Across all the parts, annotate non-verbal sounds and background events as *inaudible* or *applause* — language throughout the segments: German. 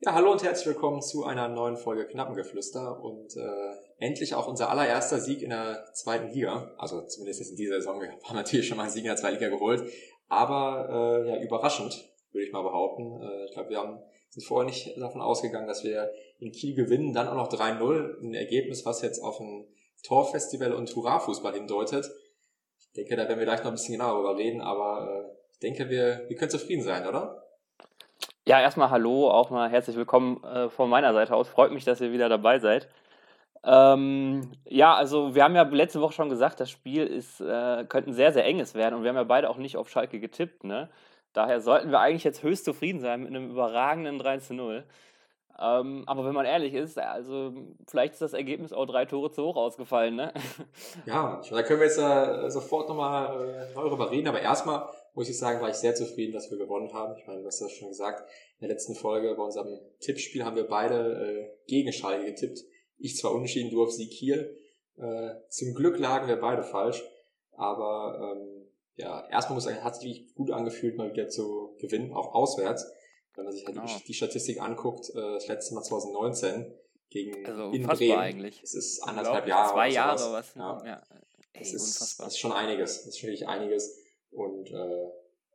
Ja, hallo und herzlich willkommen zu einer neuen Folge Knappengeflüster und äh, endlich auch unser allererster Sieg in der zweiten Liga. Also zumindest in dieser Saison. Wir haben natürlich schon mal einen Sieg in der zweiten Liga geholt, aber äh, ja überraschend würde ich mal behaupten. Äh, ich glaube, wir haben, sind vorher nicht davon ausgegangen, dass wir in Kiel gewinnen, dann auch noch 3-0, ein Ergebnis, was jetzt auf ein Torfestival und Hurra-Fußball hindeutet. Ich denke, da werden wir gleich noch ein bisschen genauer darüber reden, aber äh, ich denke, wir, wir können zufrieden sein, oder? Ja, erstmal hallo, auch mal herzlich willkommen äh, von meiner Seite aus. Freut mich, dass ihr wieder dabei seid. Ähm, ja, also wir haben ja letzte Woche schon gesagt, das Spiel ist, äh, könnte ein sehr, sehr enges werden und wir haben ja beide auch nicht auf Schalke getippt. Ne? Daher sollten wir eigentlich jetzt höchst zufrieden sein mit einem überragenden 3 zu 0. Ähm, aber wenn man ehrlich ist, also vielleicht ist das Ergebnis auch drei Tore zu hoch ausgefallen. Ne? Ja, da können wir jetzt äh, sofort nochmal äh, darüber reden, aber erstmal muss ich sagen, war ich sehr zufrieden, dass wir gewonnen haben. Ich meine, du hast das schon gesagt, in der letzten Folge bei unserem Tippspiel haben wir beide äh, gegen Schalke getippt. Ich zwar unentschieden, du auf Sieg Kiel. Äh, zum Glück lagen wir beide falsch, aber ähm, ja, erstmal muss ich sagen, hat sich gut angefühlt, mal wieder zu gewinnen, auch auswärts. Wenn man sich halt oh. die, Statistik anguckt, äh, das letzte Mal 2019 gegen also in Bremen. eigentlich. Es ist anderthalb Jahre. Zwei Jahre was. Ja. ja. Ey, das, ist, das ist schon einiges. Das ist wirklich einiges. Und äh,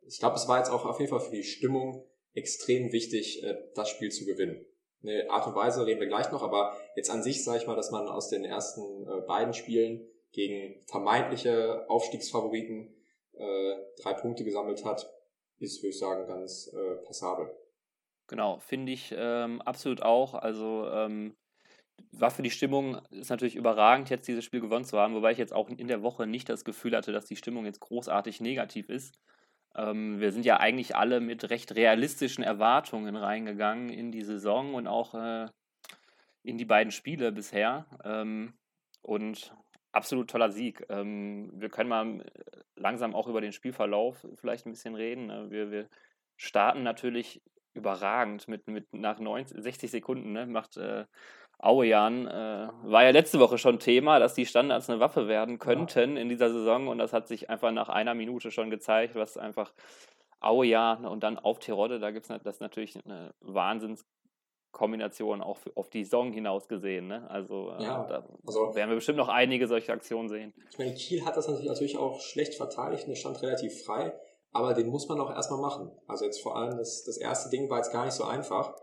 ich glaube, es war jetzt auch auf jeden Fall für die Stimmung extrem wichtig, äh, das Spiel zu gewinnen. Eine Art und Weise reden wir gleich noch, aber jetzt an sich sage ich mal, dass man aus den ersten äh, beiden Spielen gegen vermeintliche Aufstiegsfavoriten äh, drei Punkte gesammelt hat, ist, würde ich sagen, ganz äh, passabel. Genau, finde ich ähm, absolut auch. Also ähm, war für die Stimmung ist natürlich überragend, jetzt dieses Spiel gewonnen zu haben, wobei ich jetzt auch in der Woche nicht das Gefühl hatte, dass die Stimmung jetzt großartig negativ ist. Ähm, wir sind ja eigentlich alle mit recht realistischen Erwartungen reingegangen in die Saison und auch äh, in die beiden Spiele bisher. Ähm, und absolut toller Sieg. Ähm, wir können mal langsam auch über den Spielverlauf vielleicht ein bisschen reden. Ne? Wir, wir starten natürlich überragend mit, mit nach 90, 60 Sekunden, ne? macht äh, Auejan, äh, war ja letzte Woche schon Thema, dass die Standards eine Waffe werden könnten ja. in dieser Saison und das hat sich einfach nach einer Minute schon gezeigt, was einfach Auejan und dann auf Tirode, da gibt es das natürlich eine Wahnsinnskombination auch auf die Saison hinaus gesehen. Ne? Also, äh, ja, da also, werden wir bestimmt noch einige solche Aktionen sehen. Ich meine, Kiel hat das natürlich auch schlecht verteidigt und es stand relativ frei, aber den muss man auch erstmal machen. Also jetzt vor allem das, das erste Ding war jetzt gar nicht so einfach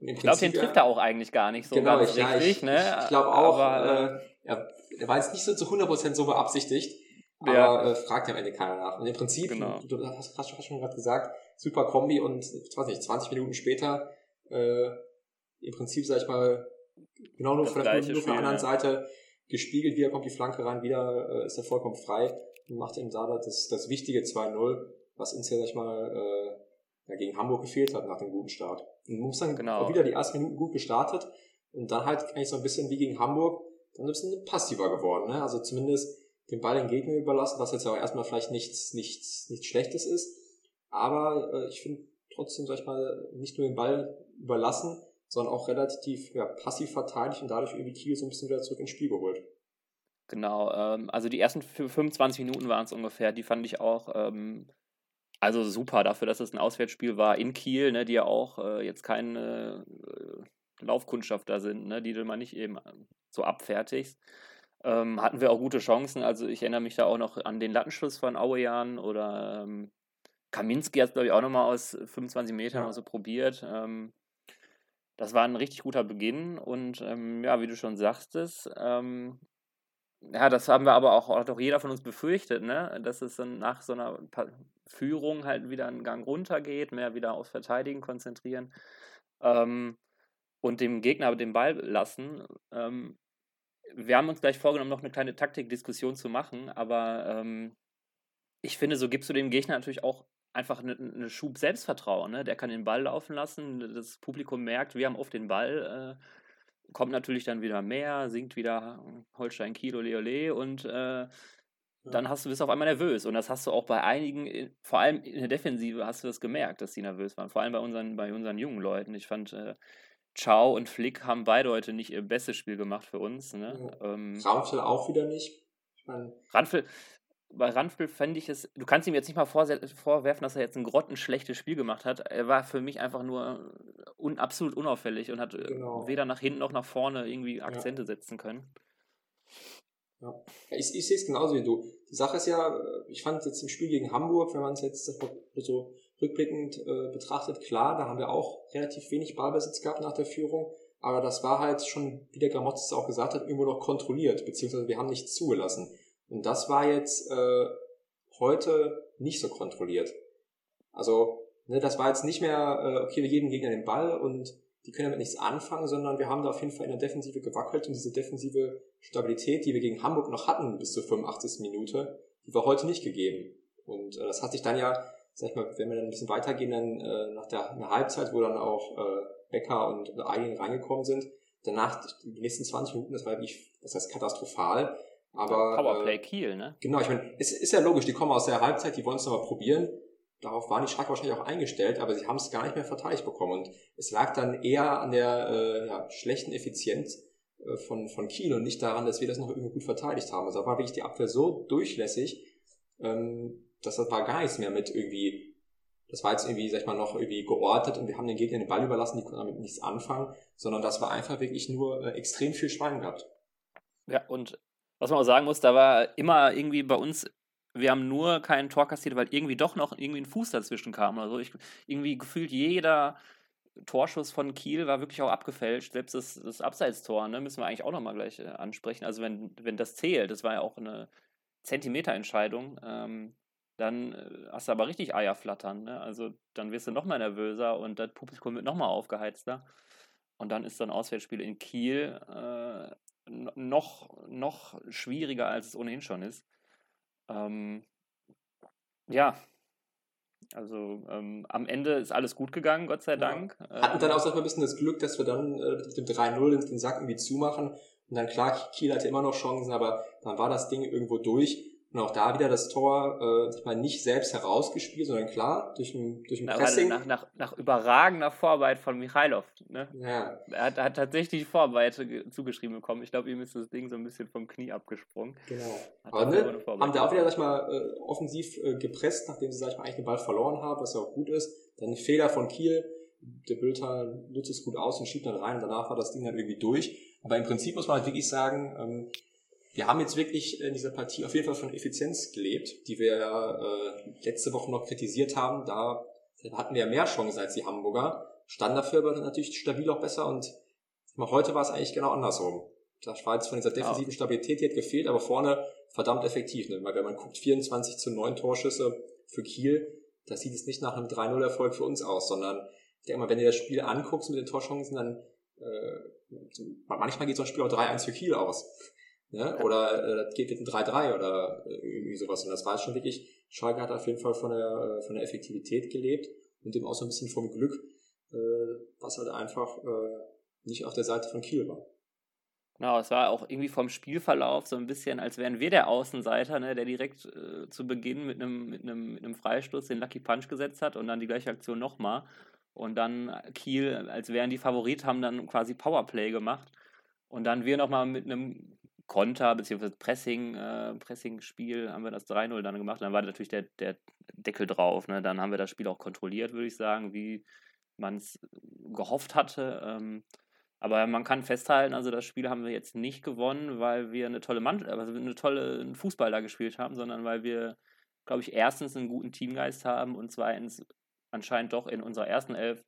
ich glaube, den trifft er auch eigentlich gar nicht so genau, ganz ich, richtig, ja, ich, ne? Ich, ich glaube auch, Aber, äh, er, er war jetzt nicht so zu 100% so beabsichtigt, ja. aber äh, fragt ja am Ende keiner nach. Und im Prinzip, genau. du, du hast, hast, hast schon gerade gesagt, super Kombi und, ich weiß nicht, 20 Minuten später, äh, im Prinzip, sag ich mal, genau nur, von der, nur von der anderen ja. Seite gespiegelt, wieder kommt die Flanke rein, wieder äh, ist er vollkommen frei und macht eben da das, das wichtige 2-0, was uns ja, sag ich mal, äh, ja, gegen Hamburg gefehlt hat nach dem guten Start. Und muss dann genau. wieder die ersten Minuten gut gestartet und dann halt eigentlich so ein bisschen wie gegen Hamburg dann ein bisschen passiver geworden. Ne? Also zumindest den Ball den Gegner überlassen, was jetzt ja auch erstmal vielleicht nichts, nichts, nichts Schlechtes ist. Aber äh, ich finde trotzdem, sag ich mal, nicht nur den Ball überlassen, sondern auch relativ ja, passiv verteidigt und dadurch irgendwie Kiel so ein bisschen wieder zurück ins Spiel geholt. Genau, ähm, also die ersten 25 Minuten waren es ungefähr, die fand ich auch ähm, also super dafür, dass es ein Auswärtsspiel war in Kiel, ne, die ja auch äh, jetzt keine äh, Laufkundschafter sind, ne, die du mal nicht eben ähm, so abfertigst. Ähm, hatten wir auch gute Chancen. Also ich erinnere mich da auch noch an den Lattenschluss von Auejan oder ähm, Kaminski hat es, glaube ich, auch nochmal aus 25 Metern ja. so probiert. Ähm, das war ein richtig guter Beginn und ähm, ja, wie du schon sagtest, ähm, ja, das haben wir aber auch, hat auch jeder von uns befürchtet, ne? dass es dann nach so einer Führung halt wieder einen Gang runter geht, mehr wieder aufs Verteidigen konzentrieren ähm, und dem Gegner den Ball lassen. Ähm, wir haben uns gleich vorgenommen, noch eine kleine Taktikdiskussion zu machen, aber ähm, ich finde, so gibst du dem Gegner natürlich auch einfach eine, eine Schub Selbstvertrauen. Ne? Der kann den Ball laufen lassen, das Publikum merkt, wir haben oft den Ball. Äh, kommt natürlich dann wieder mehr, singt wieder Holstein Kilo Leole und äh, dann hast du bist auf einmal nervös und das hast du auch bei einigen, vor allem in der Defensive hast du das gemerkt, dass die nervös waren, vor allem bei unseren bei unseren jungen Leuten. Ich fand äh, Ciao und Flick haben beide heute nicht ihr bestes Spiel gemacht für uns. Ne? Ja. Ähm, Ramfel auch wieder nicht. Ich mein, Ranfel, bei Ranfel fände ich es, du kannst ihm jetzt nicht mal vorwerfen, dass er jetzt ein grottenschlechtes Spiel gemacht hat. Er war für mich einfach nur un, absolut unauffällig und hat äh, genau. weder nach hinten noch nach vorne irgendwie Akzente ja. setzen können. Ja, ich, ich sehe es genauso wie du. Die Sache ist ja, äh, ich fand jetzt im Spiel gegen Hamburg, wenn man es jetzt so rückblickend äh, betrachtet, klar, da haben wir auch relativ wenig Ballbesitz gehabt nach der Führung, aber das war halt schon, wie der Gramotz auch gesagt hat, irgendwo noch kontrolliert, beziehungsweise wir haben nichts zugelassen. Und das war jetzt äh, heute nicht so kontrolliert. Also, ne, das war jetzt nicht mehr, äh, okay, wir geben Gegner den Ball und die können damit nichts anfangen, sondern wir haben da auf jeden Fall in der Defensive gewackelt und diese defensive Stabilität, die wir gegen Hamburg noch hatten bis zur 85. Minute, die war heute nicht gegeben. Und äh, das hat sich dann ja, sag ich mal, wenn wir dann ein bisschen weitergehen, dann äh, nach der, der Halbzeit, wo dann auch äh, Becker und Eigen reingekommen sind, danach die nächsten 20 Minuten, das war wirklich, das heißt katastrophal. Aber Powerplay äh, Kiel, ne? Genau, ich meine, es ist ja logisch, die kommen aus der Halbzeit, die wollen es nochmal probieren darauf waren die Schalke wahrscheinlich auch eingestellt, aber sie haben es gar nicht mehr verteidigt bekommen. Und es lag dann eher an der äh, ja, schlechten Effizienz äh, von, von Kiel und nicht daran, dass wir das noch irgendwie gut verteidigt haben. Also da war wirklich die Abwehr so durchlässig, ähm, dass das war gar nichts mehr mit irgendwie, das war jetzt irgendwie, sag ich mal, noch irgendwie geortet und wir haben den Gegner den Ball überlassen, die konnten damit nichts anfangen, sondern das war einfach wirklich nur äh, extrem viel Schwein gehabt. Ja, und was man auch sagen muss, da war immer irgendwie bei uns wir haben nur keinen Tor kassiert, weil irgendwie doch noch irgendwie ein Fuß dazwischen kam oder so. Ich, irgendwie gefühlt jeder Torschuss von Kiel war wirklich auch abgefälscht. Selbst das, das Abseitstor, ne, müssen wir eigentlich auch nochmal gleich äh, ansprechen. Also wenn, wenn das zählt, das war ja auch eine Zentimeterentscheidung, ähm, dann äh, hast du aber richtig Eier flattern. Ne? Also dann wirst du nochmal nervöser und das Publikum wird nochmal aufgeheizter. Und dann ist so ein Auswärtsspiel in Kiel äh, noch, noch schwieriger, als es ohnehin schon ist. Ähm, ja, also ähm, am Ende ist alles gut gegangen, Gott sei Dank. Ja. Hatten dann ähm, auch so ein bisschen das Glück, dass wir dann äh, mit dem 3-0 den Sack irgendwie zumachen. Und dann klar, Kiel hatte immer noch Chancen, aber dann war das Ding irgendwo durch. Und auch da wieder das Tor, äh, meine, nicht selbst herausgespielt, sondern klar, durch ein, durch ein Na, Pressing. Nach, nach, nach überragender Vorarbeit von Michailov. Ne? Ja. Er hat, hat tatsächlich Vorarbeit zugeschrieben bekommen. Ich glaube, ihm ist das Ding so ein bisschen vom Knie abgesprungen. Genau. Hat Aber ne, haben da auch wieder, sag ich mal, äh, offensiv äh, gepresst, nachdem sie, sag ich mal, eigentlich den Ball verloren haben, was ja auch gut ist. Dann Fehler von Kiel. Der Bülter nutzt es gut aus und schiebt dann rein. Und danach war das Ding dann irgendwie durch. Aber im Prinzip muss man halt wirklich sagen, ähm, wir haben jetzt wirklich in dieser Partie auf jeden Fall von Effizienz gelebt, die wir äh, letzte Woche noch kritisiert haben. Da hatten wir ja mehr Chancen als die Hamburger, standen dafür aber natürlich stabil auch besser und heute war es eigentlich genau andersrum. Das war jetzt von dieser defensiven Stabilität, die hat gefehlt, aber vorne verdammt effektiv. Ne? Weil wenn man guckt, 24 zu 9 Torschüsse für Kiel, da sieht es nicht nach einem 3-0-Erfolg für uns aus, sondern ich denke mal, wenn du das Spiel anguckst mit den Torchancen, dann äh, manchmal geht so ein Spiel auch 3-1 für Kiel aus. Ne? Oder äh, das geht mit einem 3-3 oder äh, irgendwie sowas. Und das war schon wirklich, Schalke hat auf jeden Fall von der, äh, von der Effektivität gelebt und dem auch so ein bisschen vom Glück, äh, was halt einfach äh, nicht auf der Seite von Kiel war. Genau, es war auch irgendwie vom Spielverlauf so ein bisschen, als wären wir der Außenseiter, ne, der direkt äh, zu Beginn mit einem, mit, einem, mit einem Freistoß den Lucky Punch gesetzt hat und dann die gleiche Aktion nochmal. Und dann Kiel, als wären die Favorit, haben dann quasi Powerplay gemacht. Und dann wir nochmal mit einem Konter bzw. Pressing, äh, Pressing-Spiel haben wir das 3-0 dann gemacht. Dann war natürlich der, der Deckel drauf. Ne? Dann haben wir das Spiel auch kontrolliert, würde ich sagen, wie man es gehofft hatte. Ähm, aber man kann festhalten, also das Spiel haben wir jetzt nicht gewonnen, weil wir eine tolle Mann also eine tolle Fußball da gespielt haben, sondern weil wir, glaube ich, erstens einen guten Teamgeist haben und zweitens anscheinend doch in unserer ersten Elf äh,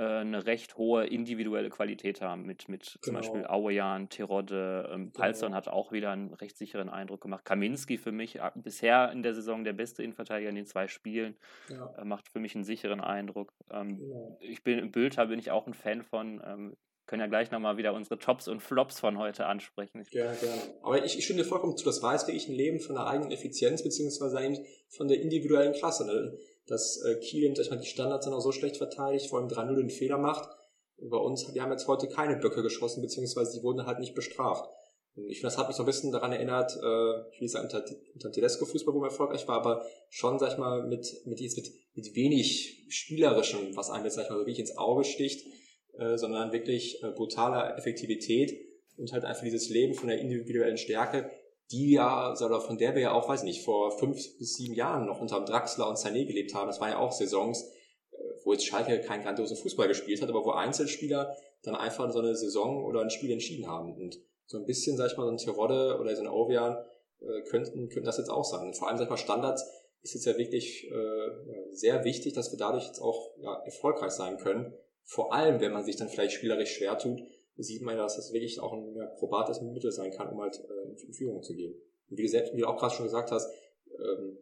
eine recht hohe individuelle Qualität haben, mit, mit genau. zum Beispiel Auejan, Terodde, ähm, Palsson genau. hat auch wieder einen recht sicheren Eindruck gemacht. Kaminski für mich äh, bisher in der Saison der beste Innenverteidiger in den zwei Spielen, ja. äh, macht für mich einen sicheren Eindruck. Ähm, genau. Ich bin im Bülter bin ich auch ein Fan von. Ähm, können ja gleich nochmal wieder unsere Tops und Flops von heute ansprechen. Ja, gerne. Aber ich, ich stimme dir vollkommen zu, das war jetzt wirklich ein Leben von der eigenen Effizienz, beziehungsweise von der individuellen Klasse. Ne? Dass äh, Kiel sag ich mal, die Standards dann auch so schlecht verteidigt, vor allem 3-0 den Fehler macht. bei uns, wir haben jetzt heute keine Böcke geschossen, beziehungsweise die wurden halt nicht bestraft. Und ich finde, das hat mich so ein bisschen daran erinnert, äh, ich will sagen, unter, unter Tedesco-Fußball, wo man erfolgreich war, aber schon, sag ich mal, mit, mit, mit, mit wenig Spielerischem, was einem jetzt, sag ich mal, so wirklich ins Auge sticht, äh, sondern wirklich äh, brutaler Effektivität und halt einfach dieses Leben von der individuellen Stärke, die ja, oder von der wir ja auch, weiß nicht, vor fünf bis sieben Jahren noch unter Draxler und Sané gelebt haben. Das waren ja auch Saisons, äh, wo jetzt Schalke keinen grandiosen Fußball gespielt hat, aber wo Einzelspieler dann einfach so eine Saison oder ein Spiel entschieden haben. Und so ein bisschen, sag ich mal, so ein Tirode oder so ein Ovian äh, könnten, könnten das jetzt auch sein. Und vor allem, sag ich mal, Standards ist jetzt ja wirklich äh, sehr wichtig, dass wir dadurch jetzt auch ja, erfolgreich sein können. Vor allem, wenn man sich dann vielleicht spielerisch schwer tut, sieht man ja, dass das wirklich auch ein ja, probates Mittel sein kann, um halt äh, in Führung zu gehen. Und wie du, selbst, wie du auch gerade schon gesagt hast, ähm,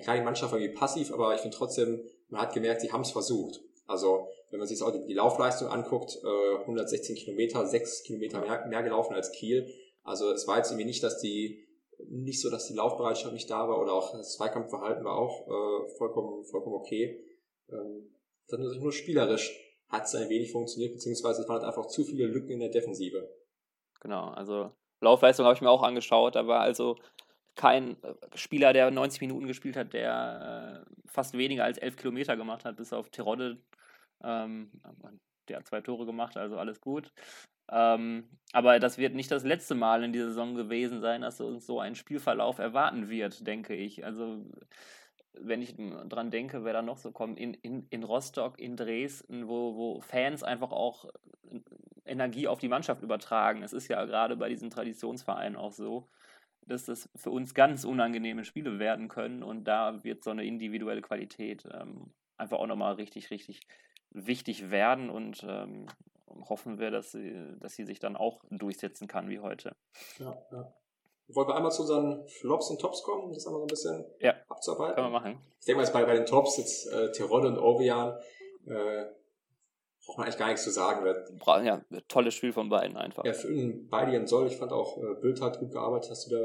klar, die Mannschaft irgendwie passiv, aber ich finde trotzdem, man hat gemerkt, sie haben es versucht. Also wenn man sich auch die, die Laufleistung anguckt, äh, 116 Kilometer, 6 Kilometer mehr, mehr gelaufen als Kiel. Also es war jetzt irgendwie nicht, dass die nicht so, dass die Laufbereitschaft nicht da war oder auch das Zweikampfverhalten war auch äh, vollkommen, vollkommen okay. Ähm, das nur, nur spielerisch hat es ein wenig funktioniert, beziehungsweise es waren halt einfach zu viele Lücken in der Defensive. Genau, also Laufleistung habe ich mir auch angeschaut, war also kein äh, Spieler, der 90 Minuten gespielt hat, der äh, fast weniger als 11 Kilometer gemacht hat, bis auf Terodde. Ähm, der hat zwei Tore gemacht, also alles gut. Ähm, aber das wird nicht das letzte Mal in dieser Saison gewesen sein, dass uns so ein Spielverlauf erwarten wird, denke ich. Also wenn ich dran denke, wer da noch so kommt, in, in, in Rostock, in Dresden, wo, wo Fans einfach auch äh, Energie auf die Mannschaft übertragen. Es ist ja gerade bei diesen Traditionsvereinen auch so, dass das für uns ganz unangenehme Spiele werden können und da wird so eine individuelle Qualität ähm, einfach auch nochmal richtig, richtig wichtig werden und ähm, hoffen wir, dass sie, dass sie sich dann auch durchsetzen kann wie heute. Ja, ja. Wollen wir einmal zu unseren Flops und Tops kommen, das einmal so ein bisschen ja, abzuarbeiten? Können wir machen. Ich denke mal jetzt bei, bei den Tops, jetzt äh, Tirol und Ovian, äh, braucht man eigentlich gar nichts zu sagen. Ja, tolles Spiel von beiden einfach. Ja, für beide ihren Soll. Ich fand auch, äh, Bild hat gut gearbeitet, hast du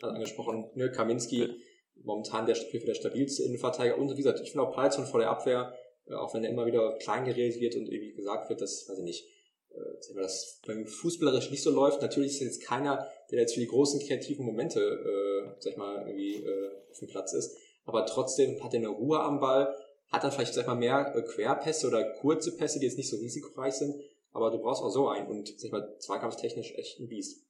da äh, angesprochen. Ne, Kaminski, ja. momentan der, der stabilste Innenverteidiger. Und wie gesagt, ich finde auch Palzon vor der Abwehr, äh, auch wenn er immer wieder klein geredet wird und irgendwie gesagt wird, dass, weiß ich nicht, äh, das beim Fußballerisch nicht so läuft. Natürlich ist jetzt keiner, der jetzt für die großen kreativen Momente, äh, sag ich mal, irgendwie äh, auf dem Platz ist. Aber trotzdem hat er eine Ruhe am Ball, hat dann vielleicht, sag ich mal, mehr äh, Querpässe oder kurze Pässe, die jetzt nicht so risikoreich sind. Aber du brauchst auch so einen und, sag ich mal, zweikampftechnisch echt ein Biest.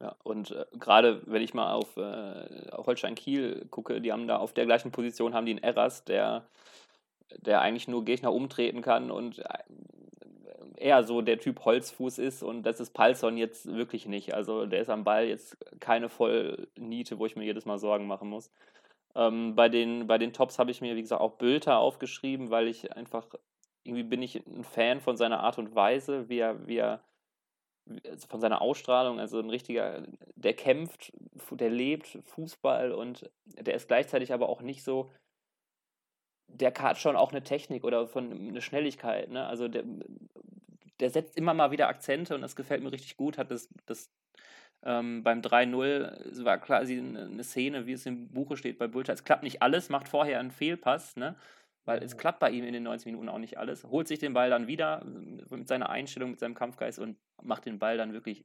Ja, und äh, gerade wenn ich mal auf, äh, Holstein Kiel gucke, die haben da auf der gleichen Position haben die einen Eras, der, der eigentlich nur Gegner umtreten kann und äh, eher so der Typ Holzfuß ist und das ist Palsson jetzt wirklich nicht. Also der ist am Ball jetzt keine Vollniete, wo ich mir jedes Mal Sorgen machen muss. Ähm, bei, den, bei den Tops habe ich mir, wie gesagt, auch Bülter aufgeschrieben, weil ich einfach, irgendwie bin ich ein Fan von seiner Art und Weise, wie er, wie er also von seiner Ausstrahlung, also ein richtiger, der kämpft, der lebt Fußball und der ist gleichzeitig aber auch nicht so, der hat schon auch eine Technik oder von eine Schnelligkeit, ne? Also der, der setzt immer mal wieder Akzente und das gefällt mir richtig gut, hat das, das ähm, beim 3-0 war quasi eine Szene, wie es im Buche steht bei Bulter. Es klappt nicht alles, macht vorher einen Fehlpass, ne? weil es klappt bei ihm in den 90 Minuten auch nicht alles. Holt sich den Ball dann wieder mit seiner Einstellung, mit seinem Kampfgeist und macht den Ball dann wirklich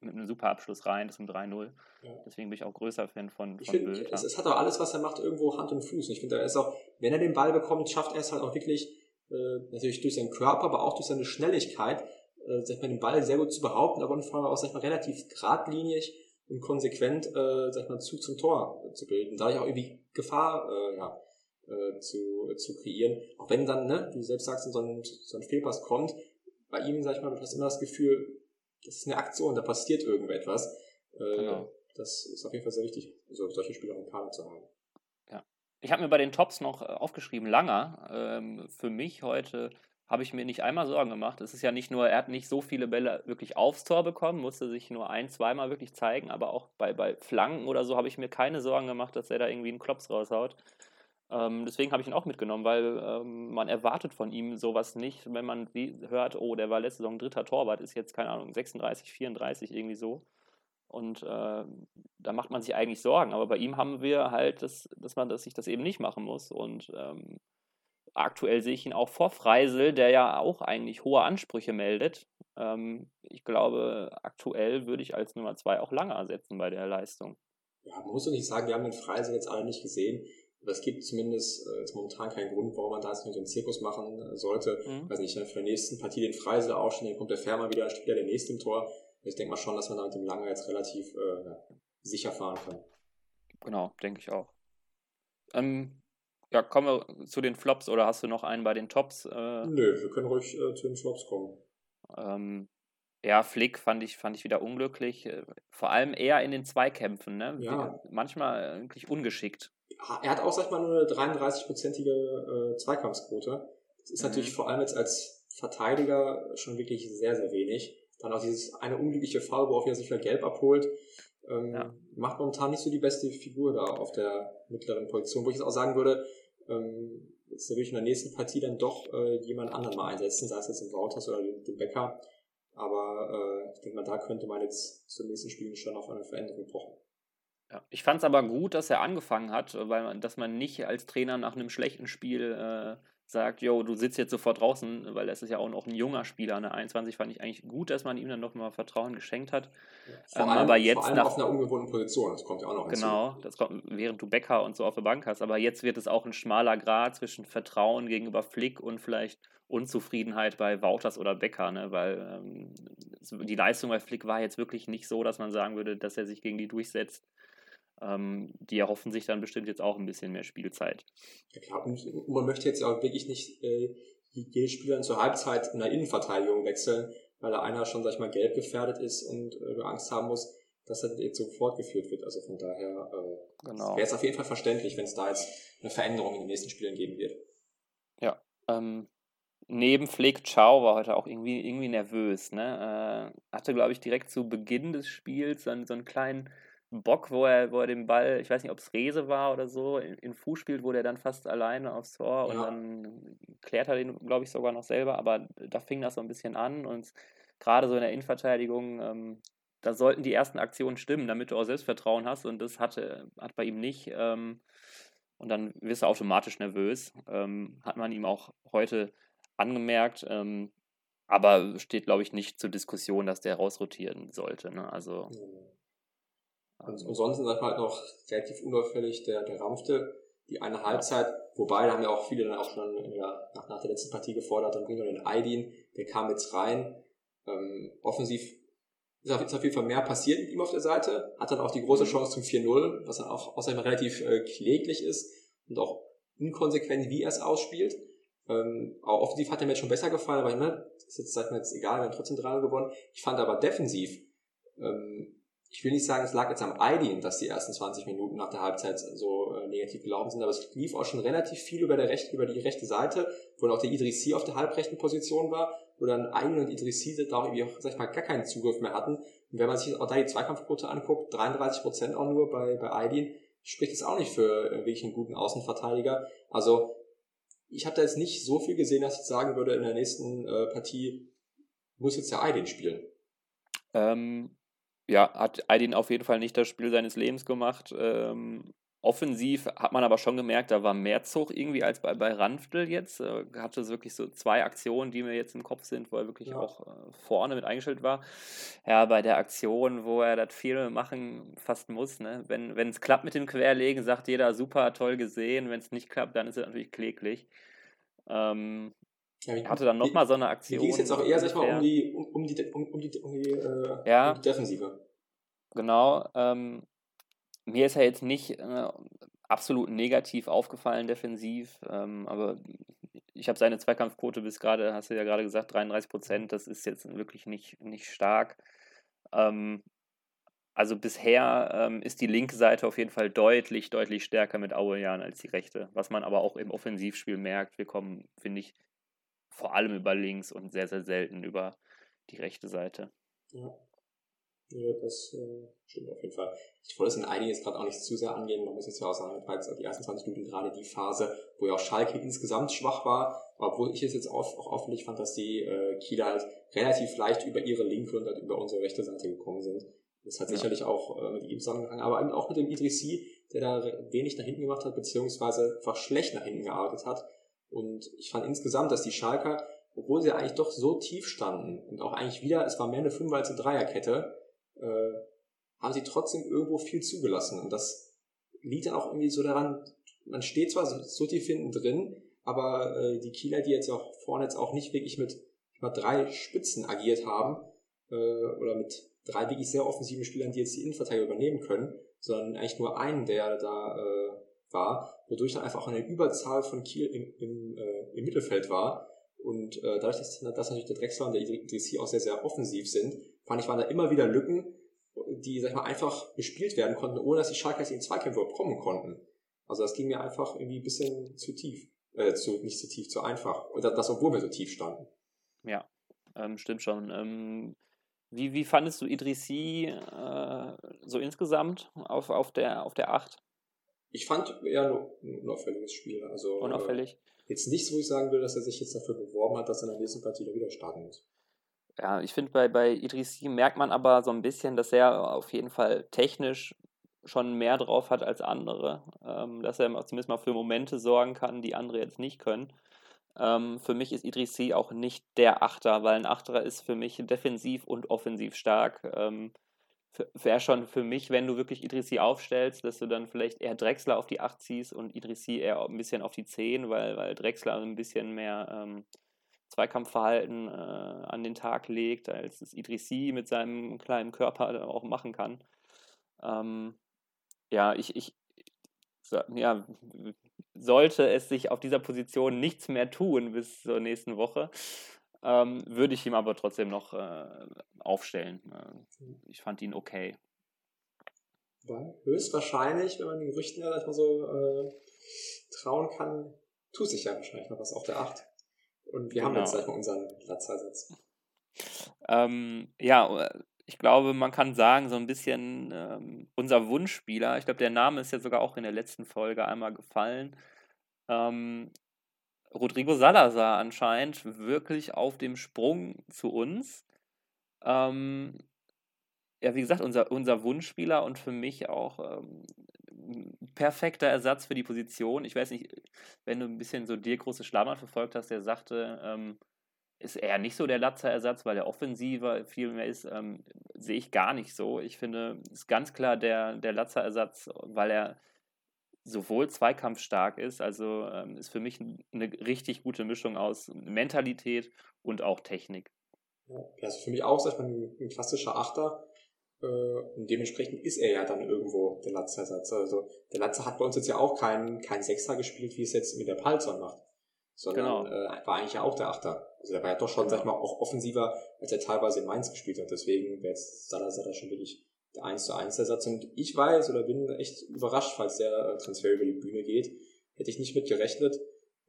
mit einem super Abschluss rein, das ist ein 3-0. Ja. Deswegen bin ich auch größer Fan von, von find, es, es, hat auch alles, was er macht, irgendwo Hand und Fuß. Und ich finde, er ist auch, wenn er den Ball bekommt, schafft er es halt auch wirklich, äh, natürlich durch seinen Körper, aber auch durch seine Schnelligkeit, äh, sag ich mal, den Ball sehr gut zu behaupten, aber vor allem auch, sag ich mal, relativ geradlinig und konsequent, äh, sag ich mal, Zug zum Tor zu bilden. Dadurch auch irgendwie Gefahr, äh, ja, äh, zu, äh, zu kreieren. Auch wenn dann, ne, wie du selbst sagst, so ein, so ein Fehlpass kommt, bei ihm, sag ich mal, du hast immer das Gefühl, das ist eine Aktion, da passiert irgendetwas. Äh, genau. Das ist auf jeden Fall sehr wichtig, so solche Spieler im Kader zu haben. Ich habe mir bei den Tops noch äh, aufgeschrieben, Langer, ähm, für mich heute habe ich mir nicht einmal Sorgen gemacht. Es ist ja nicht nur, er hat nicht so viele Bälle wirklich aufs Tor bekommen, musste sich nur ein, zweimal wirklich zeigen, aber auch bei, bei Flanken oder so habe ich mir keine Sorgen gemacht, dass er da irgendwie einen Klops raushaut. Ähm, deswegen habe ich ihn auch mitgenommen, weil ähm, man erwartet von ihm sowas nicht, wenn man hört, oh, der war letzte Saison dritter Torwart, ist jetzt, keine Ahnung, 36, 34, irgendwie so. Und äh, da macht man sich eigentlich Sorgen. Aber bei ihm haben wir halt, das, dass man dass sich das eben nicht machen muss. Und ähm, aktuell sehe ich ihn auch vor Freisel, der ja auch eigentlich hohe Ansprüche meldet. Ähm, ich glaube, aktuell würde ich als Nummer zwei auch lange ersetzen bei der Leistung. Ja, man muss doch nicht sagen, wir haben den Freisel jetzt alle nicht gesehen. Aber es gibt zumindest äh, jetzt momentan keinen Grund, warum man da jetzt nur so einen Zirkus machen äh, sollte. Mhm. Weiß nicht, dann für die nächsten Partie den Freisel aufstellen, dann kommt der Fermer wieder, dann steht wieder der nächste im Tor. Ich denke mal schon, dass man da mit dem Lange jetzt relativ äh, sicher fahren kann. Genau, denke ich auch. Ähm, ja, kommen wir zu den Flops oder hast du noch einen bei den Tops? Äh, Nö, wir können ruhig äh, zu den Flops kommen. Ähm, ja, Flick fand ich, fand ich wieder unglücklich. Äh, vor allem eher in den Zweikämpfen, ne? Ja. Manchmal wirklich ungeschickt. Er hat auch, sag ich mal, nur eine 33-prozentige äh, Zweikampfsquote. Das ist mhm. natürlich vor allem jetzt als Verteidiger schon wirklich sehr, sehr wenig. Dann auch dieses eine unglückliche Foul, worauf er sich wieder gelb abholt. Ähm, ja. Macht momentan nicht so die beste Figur da auf der mittleren Position, wo ich jetzt auch sagen würde, ähm, jetzt natürlich in der nächsten Partie dann doch äh, jemand anderen mal einsetzen, sei es jetzt den Wouters oder den, den Becker. Aber äh, ich denke mal, da könnte man jetzt zum nächsten Spiel schon auf eine Veränderung pochen. Ja, ich fand es aber gut, dass er angefangen hat, weil man, dass man nicht als Trainer nach einem schlechten Spiel äh, sagt, yo, du sitzt jetzt sofort draußen, weil das ist ja auch noch ein junger Spieler, eine 21 fand ich eigentlich gut, dass man ihm dann nochmal Vertrauen geschenkt hat. Ja, ähm, allem, aber jetzt vor allem nach, auf einer ungewohnten Position, das kommt ja auch noch hinzu. Genau, das kommt, während du Becker und so auf der Bank hast, aber jetzt wird es auch ein schmaler Grad zwischen Vertrauen gegenüber Flick und vielleicht Unzufriedenheit bei Wouters oder Becker, ne? weil ähm, die Leistung bei Flick war jetzt wirklich nicht so, dass man sagen würde, dass er sich gegen die durchsetzt. Ähm, die erhoffen sich dann bestimmt jetzt auch ein bisschen mehr Spielzeit. Ja klar, und man möchte jetzt ja auch wirklich nicht äh, jedes Spieler zur Halbzeit in der Innenverteidigung wechseln, weil da einer schon, sag ich mal, gelb gefährdet ist und äh, Angst haben muss, dass er jetzt so fortgeführt wird. Also von daher äh, genau. wäre es auf jeden Fall verständlich, wenn es da jetzt eine Veränderung in den nächsten Spielen geben wird. Ja, ähm, neben Flick Chow war heute auch irgendwie, irgendwie nervös. Ne? Äh, hatte, glaube ich, direkt zu Beginn des Spiels so, so einen kleinen Bock, wo er, wo er den Ball, ich weiß nicht, ob es Rese war oder so, in, in Fuß spielt, wo der dann fast alleine aufs Tor ja. und dann klärt er den, glaube ich, sogar noch selber, aber da fing das so ein bisschen an und gerade so in der Innenverteidigung, ähm, da sollten die ersten Aktionen stimmen, damit du auch Selbstvertrauen hast und das hatte, hat bei ihm nicht. Ähm, und dann wirst du automatisch nervös. Ähm, hat man ihm auch heute angemerkt. Ähm, aber steht, glaube ich, nicht zur Diskussion, dass der rausrotieren sollte. Ne? Also. Und ansonsten sagt man halt noch relativ unauffällig der, der Rampfte, die eine Halbzeit, wobei da haben ja auch viele dann auch schon der, nach, nach der letzten Partie gefordert, dann bringt er den Aidin, der kam jetzt rein. Ähm, offensiv ist auf, jeden Fall mehr passiert mit ihm auf der Seite, hat dann auch die große. Chance zum 4-0, was dann auch außerdem relativ äh, kläglich ist und auch inkonsequent, wie er es ausspielt. Ähm, auch offensiv hat er mir jetzt schon besser gefallen, aber ne, ist jetzt, sagt mir jetzt egal, wir haben trotzdem 3 gewonnen. Ich fand aber defensiv, ähm, ich will nicht sagen, es lag jetzt am Aidin, dass die ersten 20 Minuten nach der Halbzeit so äh, negativ gelaufen sind, aber es lief auch schon relativ viel über, der recht, über die rechte Seite, wo dann auch der Idrissi auf der halbrechten Position war, wo dann Aidin und Idrissi da auch irgendwie, auch, sag ich mal, gar keinen Zugriff mehr hatten. Und wenn man sich auch da die Zweikampfquote anguckt, 33 Prozent auch nur bei, bei Aidin, spricht es auch nicht für äh, wirklich einen guten Außenverteidiger. Also ich habe da jetzt nicht so viel gesehen, dass ich sagen würde, in der nächsten äh, Partie muss jetzt der Aydin spielen. Ähm, ja, hat Aydin auf jeden Fall nicht das Spiel seines Lebens gemacht. Ähm, offensiv hat man aber schon gemerkt, da war mehr Zug irgendwie als bei, bei Ranftl jetzt. Äh, hatte es wirklich so zwei Aktionen, die mir jetzt im Kopf sind, wo er wirklich ja. auch äh, vorne mit eingestellt war. Ja, bei der Aktion, wo er das viel machen fast muss. Ne? Wenn es klappt mit dem Querlegen, sagt jeder super, toll gesehen. Wenn es nicht klappt, dann ist es natürlich kläglich. Ähm, ja, hatte dann nochmal so eine Aktion. Ging es jetzt auch eher, sag ich mal, um die, um, um die, um, um die, um die, äh, ja, um die Defensive. Genau. Ähm, mir ist er jetzt nicht äh, absolut negativ aufgefallen defensiv, ähm, aber ich habe seine Zweikampfquote bis gerade, hast du ja gerade gesagt, 33 Prozent, das ist jetzt wirklich nicht, nicht stark. Ähm, also bisher ähm, ist die linke Seite auf jeden Fall deutlich, deutlich stärker mit Auejan als die rechte, was man aber auch im Offensivspiel merkt. Wir kommen, finde ich, vor allem über links und sehr, sehr selten über die rechte Seite. Ja. Ja, das äh, stimmt auf jeden Fall. Ich wollte es in einiges gerade auch nicht zu sehr angehen. Man muss jetzt ja auch sagen, weil die ersten 20 Minuten gerade die Phase, wo ja auch Schalke insgesamt schwach war, obwohl ich es jetzt auch, auch auffällig fand, dass die äh, Kieler halt relativ leicht über ihre linke und halt über unsere rechte Seite gekommen sind. Das hat ja. sicherlich auch äh, mit ihm zusammengehangen, aber eben auch mit dem Idrissi, der da wenig nach hinten gemacht hat, beziehungsweise einfach schlecht nach hinten gearbeitet hat. Und ich fand insgesamt, dass die Schalker, obwohl sie eigentlich doch so tief standen und auch eigentlich wieder, es war mehr eine Fünfer als eine Dreierkette, äh, haben sie trotzdem irgendwo viel zugelassen. Und das liegt dann auch irgendwie so daran, man steht zwar so, so tief hinten drin, aber äh, die Kieler, die jetzt auch vorne jetzt auch nicht wirklich mit mal drei Spitzen agiert haben, äh, oder mit drei wirklich sehr offensiven Spielern, die jetzt die Innenverteidigung übernehmen können, sondern eigentlich nur einen, der da äh, war, wodurch dann einfach eine Überzahl von Kiel im, im, äh, im Mittelfeld war. Und äh, dadurch, dass, dass natürlich der Drexler und der IDC auch sehr, sehr offensiv sind, fand ich, waren da immer wieder Lücken, die, sag ich mal, einfach gespielt werden konnten, ohne dass die Schalke in Zweikämpfe kommen konnten. Also das ging mir einfach irgendwie ein bisschen zu tief. Äh, zu, nicht zu tief, zu einfach. Und das, obwohl wir so tief standen. Ja, ähm, stimmt schon. Ähm, wie, wie fandest du Idrissi äh, so insgesamt auf, auf, der, auf der 8? Ich fand eher nur ein unauffälliges Spiel. Also, Unauffällig. Äh, jetzt nichts, wo ich sagen will, dass er sich jetzt dafür beworben hat, dass er in der nächsten Partie wieder starten muss. Ja, ich finde, bei, bei Idrissi merkt man aber so ein bisschen, dass er auf jeden Fall technisch schon mehr drauf hat als andere. Ähm, dass er zumindest mal für Momente sorgen kann, die andere jetzt nicht können. Ähm, für mich ist Idrissi auch nicht der Achter, weil ein Achter ist für mich defensiv und offensiv stark. Ähm, Wäre schon für mich, wenn du wirklich Idrissi aufstellst, dass du dann vielleicht eher Drexler auf die 8 ziehst und Idrissi eher ein bisschen auf die 10, weil, weil Drexler ein bisschen mehr ähm, Zweikampfverhalten äh, an den Tag legt, als es Idrissi mit seinem kleinen Körper auch machen kann. Ähm, ja, ich, ich ja, sollte es sich auf dieser Position nichts mehr tun bis zur nächsten Woche, ähm, würde ich ihm aber trotzdem noch äh, aufstellen. Äh, ich fand ihn okay. Ja, höchstwahrscheinlich, wenn man den Gerüchten ja mal so äh, trauen kann, tut sich ja wahrscheinlich noch was auf der 8. Und wir genau. haben jetzt gleich mal unseren Platzersatz. Ähm, ja, ich glaube, man kann sagen, so ein bisschen ähm, unser Wunschspieler, ich glaube, der Name ist ja sogar auch in der letzten Folge einmal gefallen, ähm, Rodrigo Salazar anscheinend wirklich auf dem Sprung zu uns. Ähm, ja, wie gesagt, unser, unser Wunschspieler und für mich auch ähm, perfekter Ersatz für die Position. Ich weiß nicht, wenn du ein bisschen so dir große Schlammer verfolgt hast, der sagte, ähm, ist eher nicht so der Latzer-Ersatz, weil der offensiver viel mehr ist, ähm, sehe ich gar nicht so. Ich finde, ist ganz klar der, der Latzer-Ersatz, weil er sowohl zweikampfstark ist, also ähm, ist für mich eine richtig gute Mischung aus Mentalität und auch Technik. Ja, also für mich auch, sag ich mal, ein, klassischer Achter. Äh, und dementsprechend ist er ja dann irgendwo der Latzer-Ersatz. Also der Latzer hat bei uns jetzt ja auch keinen kein Sechser gespielt, wie es jetzt mit der Palzon macht. Sondern genau. äh, war eigentlich ja auch der Achter. Also der war ja doch schon, genau. sag ich mal, auch offensiver, als er teilweise in Mainz gespielt hat. Deswegen wäre jetzt Salazar da schon wirklich der 1 zu 1 Ersatz. Und ich weiß oder bin echt überrascht, falls der äh, Transfer über die Bühne geht. Hätte ich nicht mit gerechnet.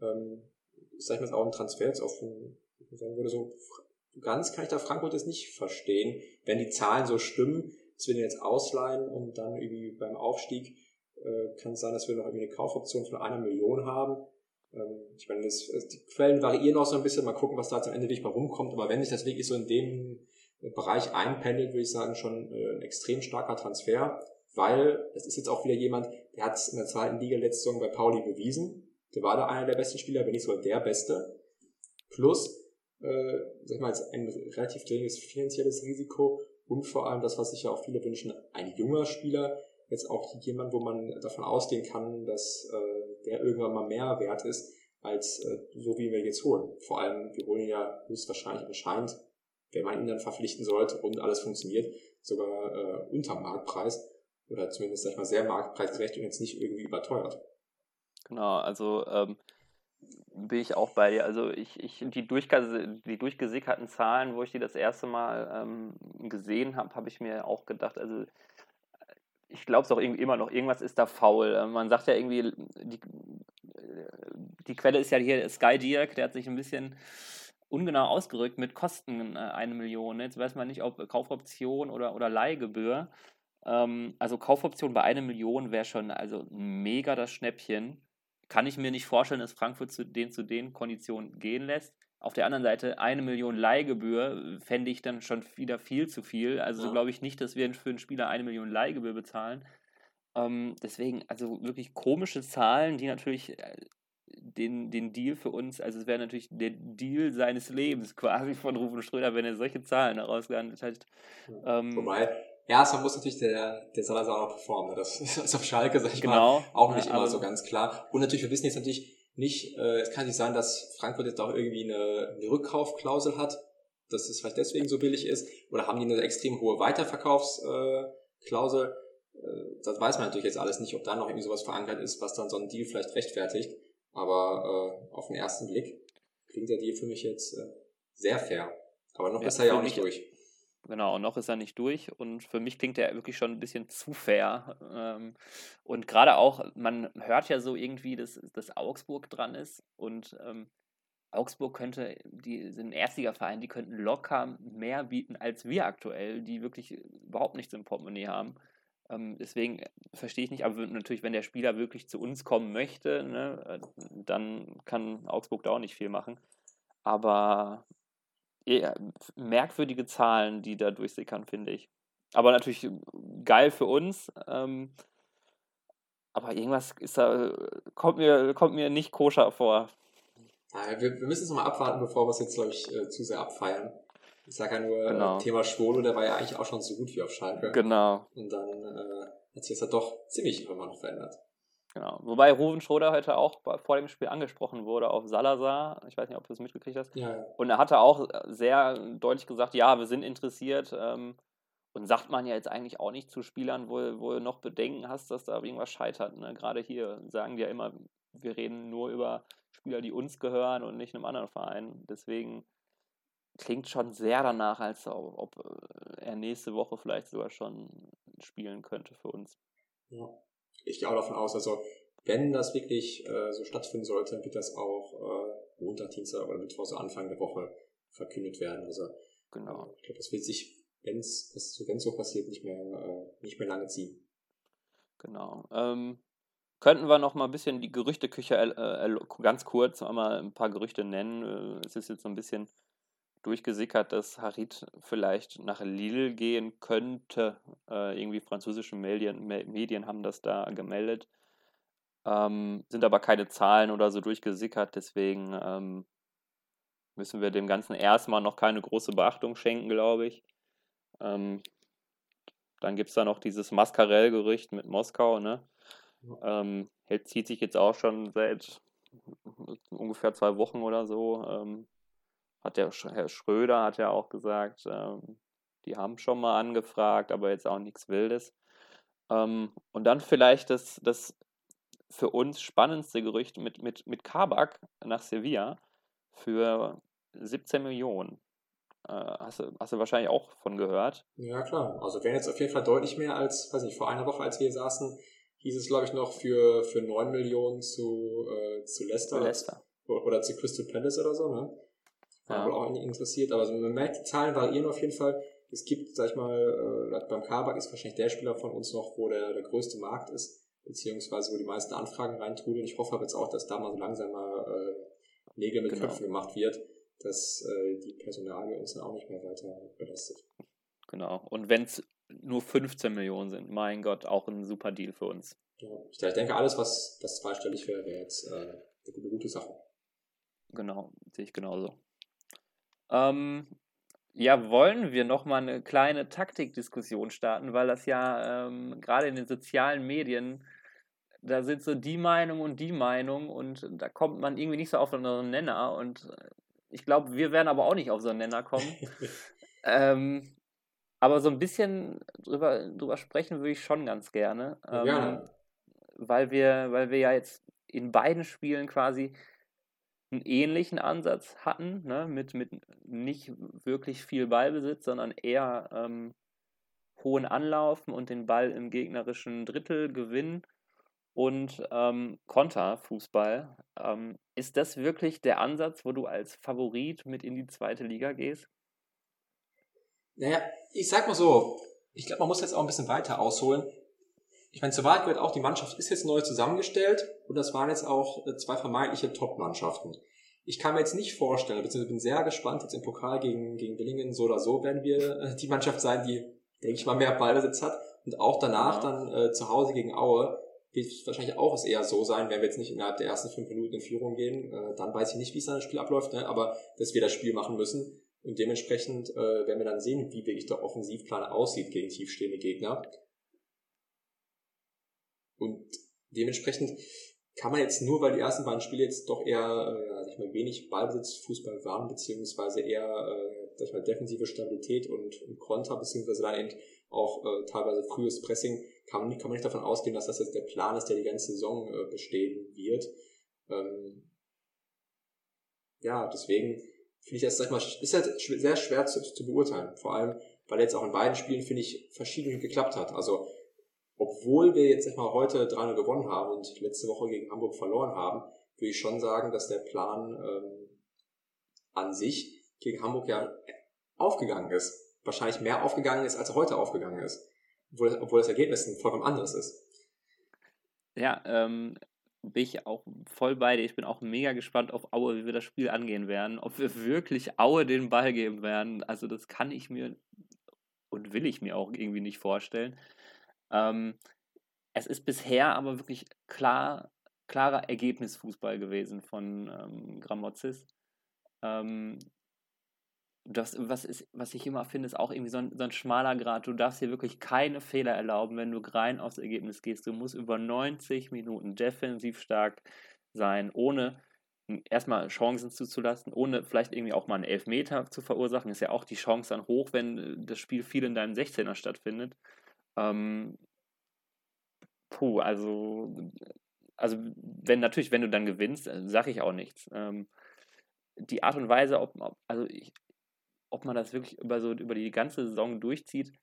Ähm, sag ich mal, auch ein Transfer jetzt auf, sagen würde, so ganz kann ich da Frankfurt jetzt nicht verstehen. Wenn die Zahlen so stimmen, dass wir den jetzt ausleihen und dann irgendwie beim Aufstieg äh, kann es sein, dass wir noch irgendwie eine Kaufoption von einer Million haben. Ähm, ich meine, das, die Quellen variieren auch so ein bisschen. Mal gucken, was da jetzt am Ende wirklich mal rumkommt. Aber wenn sich das wirklich so in dem Bereich einpendelt, würde ich sagen, schon äh, ein extrem starker Transfer, weil es ist jetzt auch wieder jemand, der hat es in der zweiten Liga letzte Saison bei Pauli bewiesen. Der war da einer der besten Spieler, wenn nicht sogar der Beste. Plus, äh, sag ich mal, ein relativ geringes finanzielles Risiko und vor allem das, was sich ja auch viele wünschen, ein junger Spieler, jetzt auch jemand, wo man davon ausgehen kann, dass äh, der irgendwann mal mehr wert ist, als äh, so wie wir jetzt holen. Vor allem, wir holen ja höchstwahrscheinlich anscheinend wenn man ihn dann verpflichten sollte und alles funktioniert, sogar äh, unter Marktpreis oder zumindest, sag ich mal, sehr marktpreisgerecht und jetzt nicht irgendwie überteuert. Genau, also ähm, bin ich auch bei dir. Also ich, ich die, die durchgesickerten Zahlen, wo ich die das erste Mal ähm, gesehen habe, habe ich mir auch gedacht, also ich glaube es auch irgendwie immer noch, irgendwas ist da faul. Ähm, man sagt ja irgendwie, die, die Quelle ist ja hier Sky Dirk, der hat sich ein bisschen ungenau ausgerückt mit Kosten äh, eine Million. Jetzt weiß man nicht, ob Kaufoption oder, oder Leihgebühr. Ähm, also Kaufoption bei einer Million wäre schon also mega das Schnäppchen. Kann ich mir nicht vorstellen, dass Frankfurt zu den zu den Konditionen gehen lässt. Auf der anderen Seite, eine Million Leihgebühr äh, fände ich dann schon wieder viel zu viel. Also ja. glaube ich nicht, dass wir für einen Spieler eine Million Leihgebühr bezahlen. Ähm, deswegen, also wirklich komische Zahlen, die natürlich äh, den, den Deal für uns, also es wäre natürlich der Deal seines Lebens quasi von Rufen Schröder, wenn er solche Zahlen herausgehandelt hat. Ähm, Wobei, erstmal muss natürlich der, der Salazar auch performen. Ne? Das *laughs* ist auf Schalke, sag ich genau, mal, auch nicht ja, immer so ganz klar. Und natürlich, wir wissen jetzt natürlich nicht, äh, es kann nicht sein, dass Frankfurt jetzt auch irgendwie eine, eine Rückkaufklausel hat, dass es vielleicht deswegen so billig ist. Oder haben die eine extrem hohe Weiterverkaufsklausel? äh, das weiß man natürlich jetzt alles nicht, ob da noch irgendwie sowas verankert ist, was dann so ein Deal vielleicht rechtfertigt. Aber äh, auf den ersten Blick klingt der Deal für mich jetzt äh, sehr fair. Aber noch ja, ist er ja auch nicht durch. Genau, und noch ist er nicht durch. Und für mich klingt er wirklich schon ein bisschen zu fair. Ähm, und gerade auch, man hört ja so irgendwie, dass, dass Augsburg dran ist. Und ähm, Augsburg könnte, die sind ein Erstligaverein, die könnten locker mehr bieten als wir aktuell, die wirklich überhaupt nichts im Portemonnaie haben. Ähm, deswegen verstehe ich nicht, aber natürlich, wenn der Spieler wirklich zu uns kommen möchte, ne, äh, dann kann Augsburg da auch nicht viel machen. Aber eher merkwürdige Zahlen, die da durchsickern, finde ich. Aber natürlich geil für uns. Ähm, aber irgendwas ist da, kommt mir, kommt mir nicht koscher vor. Ja, wir, wir, müssen es mal abwarten, bevor wir es jetzt, glaube ich, äh, zu sehr abfeiern. Ich sage ja nur, genau. Thema Schwolo, der war ja eigentlich auch schon so gut wie auf Schalke. Genau. Und dann äh, hat sich das ja doch ziemlich immer noch verändert. Genau. Wobei Ruven Schroeder heute auch vor dem Spiel angesprochen wurde auf Salazar. Ich weiß nicht, ob du es mitgekriegt hast. Ja. Und er hatte auch sehr deutlich gesagt, ja, wir sind interessiert. Ähm, und sagt man ja jetzt eigentlich auch nicht zu Spielern, wo, wo du noch Bedenken hast, dass da irgendwas scheitert. Ne? Gerade hier sagen die ja immer, wir reden nur über Spieler, die uns gehören und nicht einem anderen Verein. Deswegen klingt schon sehr danach, als ob äh, er nächste Woche vielleicht sogar schon spielen könnte für uns. Ja, ich gehe auch davon aus, also wenn das wirklich äh, so stattfinden sollte, wird das auch äh, Montag, Dienstag oder Mittwoch, so Anfang der Woche verkündet werden. Also genau. Äh, ich glaube, das wird sich, wenn es so, so passiert, nicht mehr, äh, nicht mehr lange ziehen. Genau. Ähm, könnten wir noch mal ein bisschen die Gerüchteküche äh, ganz kurz einmal ein paar Gerüchte nennen. es ist jetzt so ein bisschen durchgesickert, dass Harit vielleicht nach Lille gehen könnte. Äh, irgendwie französische Medien, Medien haben das da gemeldet. Ähm, sind aber keine Zahlen oder so durchgesickert, deswegen ähm, müssen wir dem Ganzen erstmal noch keine große Beachtung schenken, glaube ich. Ähm, dann gibt es da noch dieses Mascarell-Gerücht mit Moskau, ne? Ähm, zieht sich jetzt auch schon seit ungefähr zwei Wochen oder so. Ähm, hat der Herr Schröder hat ja auch gesagt, ähm, die haben schon mal angefragt, aber jetzt auch nichts Wildes. Ähm, und dann vielleicht das, das für uns spannendste Gerücht mit, mit, mit Kabak nach Sevilla für 17 Millionen. Äh, hast, du, hast du wahrscheinlich auch von gehört. Ja, klar. Also wären jetzt auf jeden Fall deutlich mehr als, weiß nicht, vor einer Woche, als wir hier saßen, hieß es, glaube ich, noch für, für 9 Millionen zu, äh, zu Leicester. Leicester. Oder zu Crystal Palace oder so, ne? Ja. wohl auch einige interessiert, aber also man merkt, die Zahlen variieren auf jeden Fall. Es gibt, sag ich mal, äh, beim Kabak ist wahrscheinlich der Spieler von uns noch, wo der, der größte Markt ist, beziehungsweise wo die meisten Anfragen reintrudeln. Ich hoffe aber jetzt auch, dass da mal so langsam mal äh, Nägel mit genau. Köpfen gemacht wird, dass äh, die Personalie uns dann auch nicht mehr weiter belastet. Genau. Und wenn es nur 15 Millionen sind, mein Gott, auch ein super Deal für uns. Ja, ich denke, alles, was das zweistellig wäre, wäre jetzt äh, eine gute Sache. Genau, sehe ich genauso. Ähm, ja, wollen wir noch mal eine kleine Taktikdiskussion starten, weil das ja ähm, gerade in den sozialen Medien, da sind so die Meinung und die Meinung und da kommt man irgendwie nicht so auf einen Nenner und äh, ich glaube, wir werden aber auch nicht auf so einen Nenner kommen. *laughs* ähm, aber so ein bisschen drüber, drüber sprechen würde ich schon ganz gerne. Ähm, ja. Weil wir, weil wir ja jetzt in beiden Spielen quasi einen ähnlichen Ansatz hatten, ne? mit, mit nicht wirklich viel Ballbesitz, sondern eher ähm, hohen Anlaufen und den Ball im gegnerischen Drittel gewinnen und ähm, Konterfußball. Ähm, ist das wirklich der Ansatz, wo du als Favorit mit in die zweite Liga gehst? Naja, ich sag mal so, ich glaube, man muss jetzt auch ein bisschen weiter ausholen ich meine, zur Wahrheit gehört auch, die Mannschaft ist jetzt neu zusammengestellt und das waren jetzt auch äh, zwei vermeintliche Top-Mannschaften. Ich kann mir jetzt nicht vorstellen, beziehungsweise bin sehr gespannt, jetzt im Pokal gegen, gegen Billingen, so oder so werden wir äh, die Mannschaft sein, die, denke ich mal, mehr Ballbesitz hat und auch danach ja. dann äh, zu Hause gegen Aue wird wahrscheinlich auch es eher so sein, wenn wir jetzt nicht innerhalb der ersten fünf Minuten in Führung gehen, äh, dann weiß ich nicht, wie es dann das Spiel abläuft, ne? aber dass wir das Spiel machen müssen und dementsprechend äh, werden wir dann sehen, wie wirklich der Offensivplan aussieht gegen tiefstehende Gegner. Und dementsprechend kann man jetzt nur, weil die ersten beiden Spiele jetzt doch eher, äh, sag ich mal, wenig Ballbesitz Fußball waren, beziehungsweise eher äh, sag ich mal, defensive Stabilität und, und Konter, beziehungsweise dann eben auch äh, teilweise frühes Pressing, kann man, nicht, kann man nicht davon ausgehen, dass das jetzt der Plan ist, der die ganze Saison äh, bestehen wird. Ähm, ja, deswegen finde ich das, sag ich mal, ist halt sehr schwer zu, zu beurteilen. Vor allem, weil jetzt auch in beiden Spielen, finde ich, verschieden geklappt hat. Also, obwohl wir jetzt, sag mal, heute 3 gewonnen haben und letzte Woche gegen Hamburg verloren haben, würde ich schon sagen, dass der Plan ähm, an sich gegen Hamburg ja aufgegangen ist. Wahrscheinlich mehr aufgegangen ist, als er heute aufgegangen ist. Obwohl, obwohl das Ergebnis ein vollkommen anderes ist. Ja, ähm, bin ich auch voll bei dir. Ich bin auch mega gespannt auf Aue, wie wir das Spiel angehen werden. Ob wir wirklich Aue den Ball geben werden. Also das kann ich mir und will ich mir auch irgendwie nicht vorstellen. Ähm, es ist bisher aber wirklich klar, klarer Ergebnisfußball gewesen von ähm, Gramozis. Ähm, das, was, ist, was ich immer finde, ist auch irgendwie so ein, so ein schmaler Grad. Du darfst hier wirklich keine Fehler erlauben, wenn du rein aufs Ergebnis gehst. Du musst über 90 Minuten defensiv stark sein, ohne erstmal Chancen zuzulassen, ohne vielleicht irgendwie auch mal einen Elfmeter zu verursachen. Ist ja auch die Chance dann hoch, wenn äh, das Spiel viel in deinem 16er stattfindet. Ähm, puh, also, also wenn natürlich, wenn du dann gewinnst, äh, sage ich auch nichts. Ähm, die Art und Weise, ob, also ich, ob man das wirklich über so über die ganze Saison durchzieht,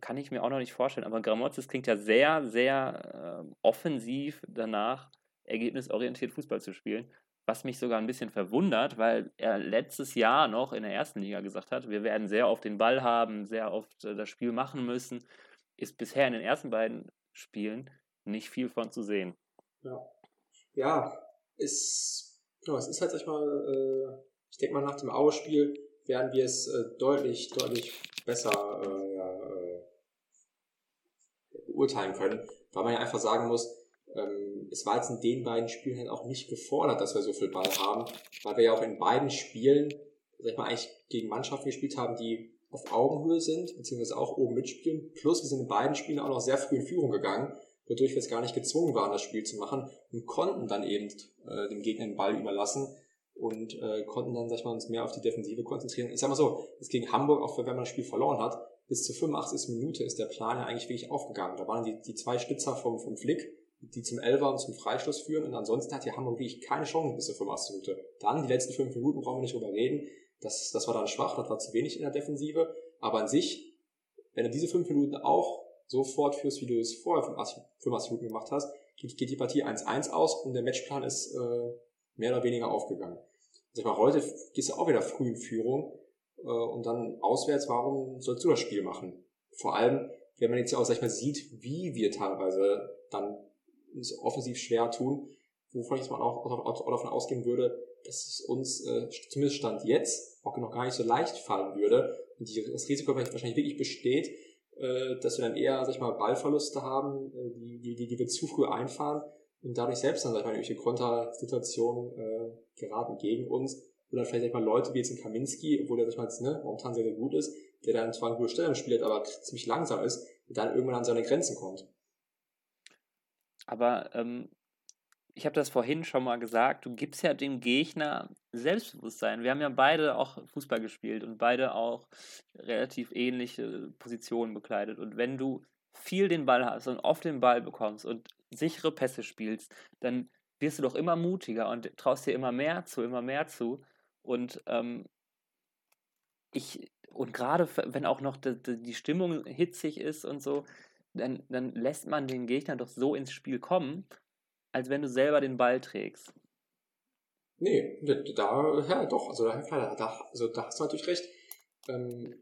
kann ich mir auch noch nicht vorstellen. Aber Gramozis klingt ja sehr, sehr äh, offensiv danach, ergebnisorientiert Fußball zu spielen. Was mich sogar ein bisschen verwundert, weil er letztes Jahr noch in der ersten Liga gesagt hat, wir werden sehr oft den Ball haben, sehr oft äh, das Spiel machen müssen. Ist bisher in den ersten beiden Spielen nicht viel von zu sehen. Ja, ja ist, genau, es ist halt, sag ich mal, äh, ich denke mal, nach dem Aue-Spiel werden wir es äh, deutlich, deutlich besser äh, ja, beurteilen können, weil man ja einfach sagen muss, ähm, es war jetzt in den beiden Spielen halt auch nicht gefordert, dass wir so viel Ball haben, weil wir ja auch in beiden Spielen, sag ich mal, eigentlich gegen Mannschaften gespielt haben, die auf Augenhöhe sind, beziehungsweise auch oben mitspielen. Plus wir sind in beiden Spielen auch noch sehr früh in Führung gegangen, wodurch wir es gar nicht gezwungen waren, das Spiel zu machen und konnten dann eben äh, dem Gegner den Ball überlassen und äh, konnten dann, sag ich mal, uns mehr auf die Defensive konzentrieren. Ich sag mal so, jetzt gegen Hamburg, auch wenn man das Spiel verloren hat, bis zur 85. Minute ist der Plan ja eigentlich wirklich aufgegangen. Da waren die, die zwei Stützer vom, vom Flick, die zum Elfer und zum Freistoß führen und ansonsten hat ja Hamburg wirklich keine Chance bis zur 85. Minute. Dann, die letzten fünf Minuten brauchen wir nicht drüber reden, das, das war dann schwach, das war zu wenig in der Defensive, aber an sich, wenn du diese fünf Minuten auch so fortführst, wie du es vorher 85, 85 Minuten gemacht hast, geht, geht die Partie 1-1 aus und der Matchplan ist äh, mehr oder weniger aufgegangen. Sag mal, heute gehst du auch wieder früh in Führung äh, und dann auswärts, warum sollst du das Spiel machen? Vor allem, wenn man jetzt ja auch, sag ich mal, sieht, wie wir teilweise dann uns offensiv schwer tun, wovon ich jetzt mal auch, auch, davon ausgehen würde, dass es uns äh, zumindest Stand jetzt auch noch gar nicht so leicht fallen würde und die, das Risiko wahrscheinlich wirklich besteht, äh, dass wir dann eher, sag ich mal, Ballverluste haben, äh, die, die, die, wir zu früh einfahren und dadurch selbst dann, sag ich mal, irgendwelche Kontersituationen äh, geraten gegen uns. Oder vielleicht, sag ich mal, Leute wie jetzt in Kaminski, obwohl der, sag ich mal, jetzt, ne, momentan sehr, sehr gut ist, der dann zwar eine gute Stellung spielt, aber ziemlich langsam ist, und dann irgendwann an seine Grenzen kommt. Aber ähm, ich habe das vorhin schon mal gesagt, du gibst ja dem Gegner Selbstbewusstsein. Wir haben ja beide auch Fußball gespielt und beide auch relativ ähnliche Positionen bekleidet. Und wenn du viel den Ball hast und oft den Ball bekommst und sichere Pässe spielst, dann wirst du doch immer mutiger und traust dir immer mehr zu, immer mehr zu. Und ähm, ich, und gerade wenn auch noch die, die, Stimmung hitzig ist und so, dann, dann lässt man den Gegner doch so ins Spiel kommen, als wenn du selber den Ball trägst. Nee, da, ja, doch, also da, da, also da hast du natürlich recht. Ähm,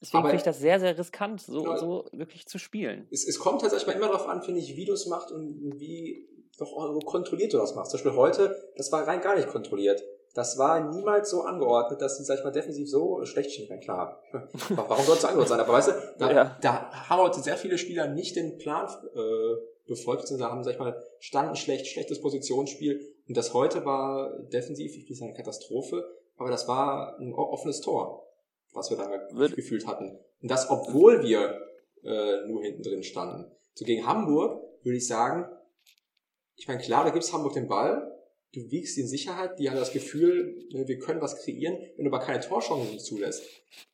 Deswegen finde ich das sehr, sehr riskant, so, genau, so wirklich zu spielen. Es, es kommt halt mal immer darauf an, finde ich, wie du es machst und wie doch kontrolliert du das machst. Zum Beispiel heute, das war rein gar nicht kontrolliert. Das war niemals so angeordnet, dass sie, sag ich mal, defensiv so schlecht stehen. Klar, warum soll es angeordnet sein? Aber weißt du, da, ja. da haben heute sehr viele Spieler nicht den Plan äh, befolgt, sondern haben, sag ich mal, standen schlecht, schlechtes Positionsspiel. Und das heute war defensiv, ich will sagen, eine Katastrophe, aber das war ein offenes Tor was wir da Wird gefühlt hatten. Und das, obwohl wir äh, nur hinten drin standen. So gegen Hamburg würde ich sagen, ich meine, klar, da gibt's Hamburg den Ball, du wiegst in Sicherheit, die haben das Gefühl, ne, wir können was kreieren, wenn du aber keine Torchancen zulässt.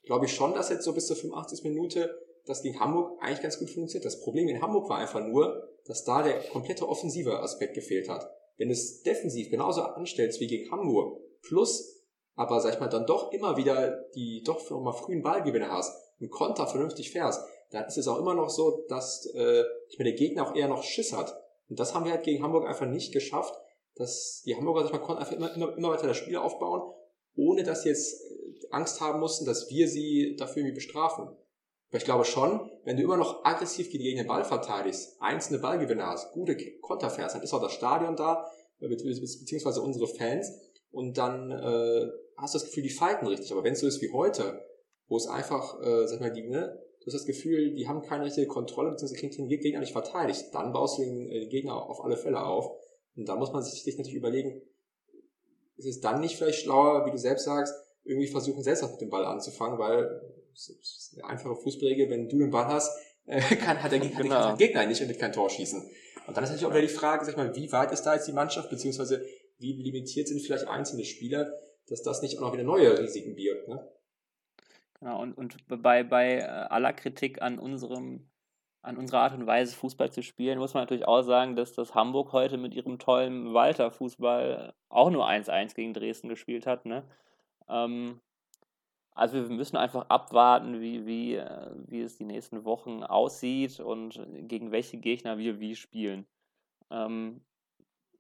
Glaube ich schon, dass jetzt so bis zur 85. Minute das gegen Hamburg eigentlich ganz gut funktioniert. Das Problem in Hamburg war einfach nur, dass da der komplette offensive Aspekt gefehlt hat. Wenn du es defensiv genauso anstellst wie gegen Hamburg, plus aber sag ich mal, dann doch immer wieder die doch mal frühen Ballgewinne hast und Konter vernünftig fährst, dann ist es auch immer noch so, dass äh, ich meine, der Gegner auch eher noch Schiss hat. Und das haben wir halt gegen Hamburg einfach nicht geschafft, dass die Hamburger, sag mal, konnten einfach immer, immer, immer weiter das Spiel aufbauen, ohne dass sie jetzt äh, Angst haben mussten, dass wir sie dafür irgendwie bestrafen. Aber ich glaube schon, wenn du immer noch aggressiv gegen den Ball verteidigst, einzelne Ballgewinne hast, gute Konter fährst, dann ist auch das Stadion da, beziehungsweise unsere Fans, und dann äh, hast du das Gefühl, die fighten richtig. Aber wenn es so ist wie heute, wo es einfach, äh, sag mal, die, ne, du hast das Gefühl, die haben keine richtige Kontrolle, beziehungsweise kriegen den Gegner nicht verteidigt, dann baust du den, äh, den Gegner auf alle Fälle auf. Und da muss man sich, natürlich überlegen, ist es dann nicht vielleicht schlauer, wie du selbst sagst, irgendwie versuchen, selbst auch mit dem Ball anzufangen, weil es ist eine einfache Fußballregel, wenn du den Ball hast, *laughs* äh, kann, hat der Gegner, genau. der Gegner nicht und kein Tor schießen. Und dann ist natürlich auch wieder die Frage, sag mal, wie weit ist da jetzt die Mannschaft, beziehungsweise wie limitiert sind vielleicht einzelne Spieler, dass das nicht auch noch wieder neue Risiken birgt. Ne? Genau, und, und bei, bei äh, aller Kritik an unserem an unserer Art und Weise Fußball zu spielen, muss man natürlich auch sagen, dass das Hamburg heute mit ihrem tollen Walter-Fußball auch nur 1-1 gegen Dresden gespielt hat. Ne? Ähm, also wir müssen einfach abwarten, wie, wie, äh, wie es die nächsten Wochen aussieht und gegen welche Gegner wir wie spielen. Ähm,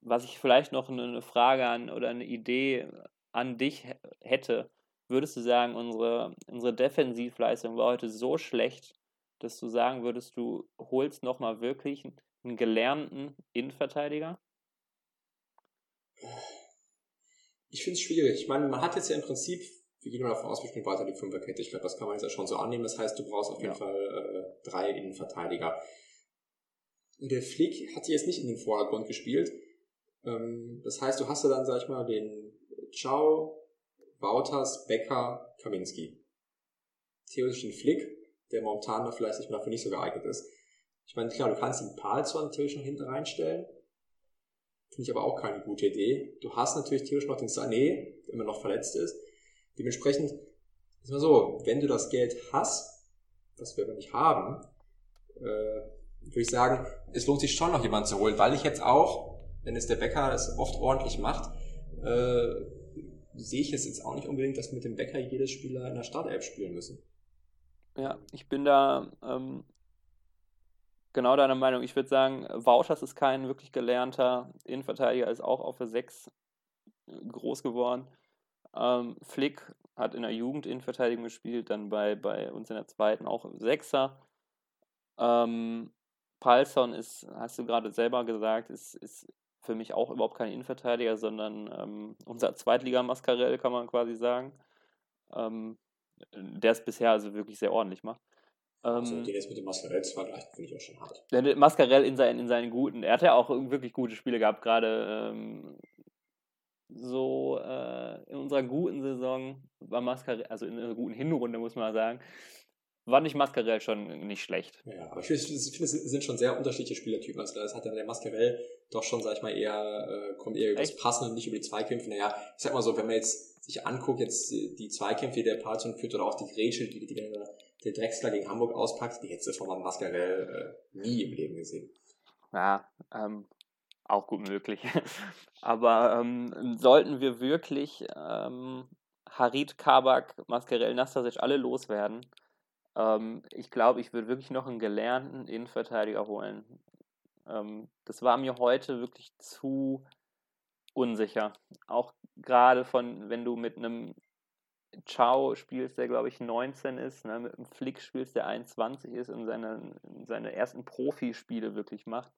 was ich vielleicht noch eine Frage an oder eine Idee an dich hätte, würdest du sagen, unsere, unsere Defensivleistung war heute so schlecht, dass du sagen würdest, du holst nochmal wirklich einen gelernten Innenverteidiger? Ich finde es schwierig. Ich meine, man hat jetzt ja im Prinzip, wir gehen mal davon aus, wir spielen weiter die Fünferkette. Ich glaube, das kann man jetzt ja schon so annehmen. Das heißt, du brauchst auf jeden ja. Fall äh, drei Innenverteidiger. Der Flick hat jetzt nicht in den Vordergrund gespielt. Ähm, das heißt, du hast ja dann, sag ich mal, den Ciao, Wouters, Becker, Kaminski. Theoretisch den Flick, der momentan da vielleicht nicht, dafür nicht so geeignet ist. Ich meine, klar, du kannst den Palzon theoretisch noch hinten reinstellen. Finde ich aber auch keine gute Idee. Du hast natürlich theoretisch noch den Sané, der immer noch verletzt ist. Dementsprechend ist mal so, wenn du das Geld hast, was wir aber nicht haben, äh, würde ich sagen, es lohnt sich schon noch jemanden zu holen, weil ich jetzt auch wenn es der Bäcker es oft ordentlich macht, äh, sehe ich es jetzt auch nicht unbedingt, dass mit dem Bäcker jedes Spieler in der Startelf spielen müssen. Ja, ich bin da ähm, genau deiner Meinung. Ich würde sagen, Wouters ist kein wirklich gelernter Innenverteidiger, ist auch auf der 6 groß geworden. Ähm, Flick hat in der Jugend Innenverteidigung gespielt, dann bei, bei uns in der zweiten auch Sechser. Ähm, Palsson ist, hast du gerade selber gesagt, ist, ist für mich auch überhaupt kein Innenverteidiger, sondern ähm, unser Zweitliga-Mascarell, kann man quasi sagen. Ähm, der es bisher also wirklich sehr ordentlich macht. also den jetzt mit dem Mascarell zu vergleichen, finde ich auch schon hart. Der Mascarell in seinen, in seinen guten, er hat ja auch wirklich gute Spiele gehabt, gerade ähm, so äh, in unserer guten Saison war Mascarell, also in einer guten Hinrunde muss man sagen, war nicht Mascarell schon nicht schlecht. Ja, aber ich finde, es sind schon sehr unterschiedliche Spielertypen. Also das hat ja der Mascarell doch schon, sag ich mal, eher, äh, kommt eher über das Passen und nicht über die Zweikämpfe. Naja, ich sag mal so, wenn man jetzt sich anguckt, jetzt die Zweikämpfe, die der Palzon führt, oder auch die Grätsche, die, die der, der Drexler gegen Hamburg auspackt, die hättest du von Mascarell äh, nie im Leben gesehen. Ja, ähm, auch gut möglich. *laughs* Aber ähm, sollten wir wirklich ähm, Harit, Kabak, Mascarell, Nastasic alle loswerden, ähm, ich glaube, ich würde wirklich noch einen gelernten Innenverteidiger holen. Ähm, das war mir heute wirklich zu unsicher. Auch gerade von, wenn du mit einem Ciao spielst, der glaube ich 19 ist, ne, mit einem Flick spielst, der 21 ist und seine, seine ersten Profispiele wirklich macht.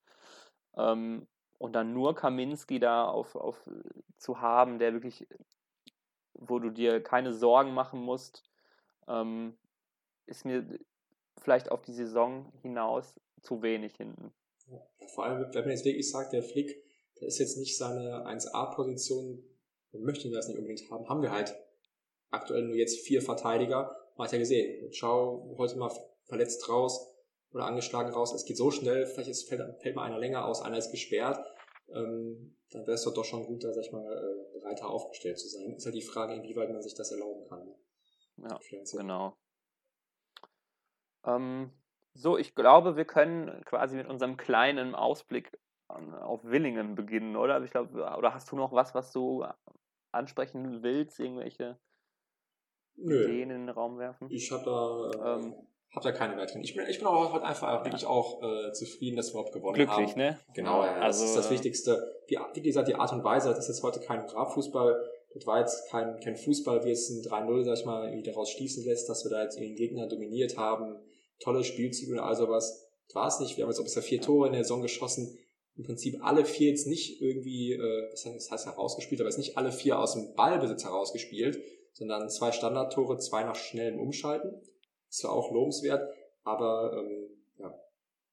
Ähm, und dann nur Kaminski da auf, auf zu haben, der wirklich, wo du dir keine Sorgen machen musst, ähm, ist mir vielleicht auf die Saison hinaus zu wenig hinten. Vor allem, wenn man jetzt wirklich sagt, der Flick, der ist jetzt nicht seine 1A-Position, wir möchten das nicht unbedingt haben, haben wir halt aktuell nur jetzt vier Verteidiger. Man hat ja gesehen, schau heute mal verletzt raus oder angeschlagen raus. Es geht so schnell, vielleicht ist, fällt, fällt mal einer länger aus, einer ist gesperrt. ähm, dann wäre es doch, doch schon gut, da sag ich mal, äh, breiter aufgestellt zu sein. Ist ja die Frage, inwieweit man sich das erlauben kann. Ja, genau. Ähm, so, ich glaube, wir können quasi mit unserem kleinen Ausblick auf Willingen beginnen, oder? Ich glaube, oder hast du noch was, was du ansprechen willst? Irgendwelche Nö. Ideen in den Raum werfen? Ich habe da, ähm, hab da keine weiteren. Ich bin, ich bin auch heute einfach ja. wirklich auch äh, zufrieden, dass wir überhaupt gewonnen Glücklich, haben. Glücklich, ne? Genau, ja, also, das ist das Wichtigste. Die, wie gesagt, die Art und Weise, das ist jetzt heute kein Grabfußball. Das war jetzt kein, kein Fußball, wie es ein 3-0, sag ich mal, irgendwie daraus schließen lässt, dass wir da jetzt den Gegner dominiert haben. Tolle Spielzüge und all sowas. War es nicht. Wir haben jetzt auch bisher vier Tore in der Saison geschossen im Prinzip alle vier jetzt nicht irgendwie, äh, das heißt herausgespielt, aber jetzt nicht alle vier aus dem Ballbesitz herausgespielt, sondern zwei Standardtore, zwei nach schnellem Umschalten. Das war auch lobenswert, aber ähm, ja,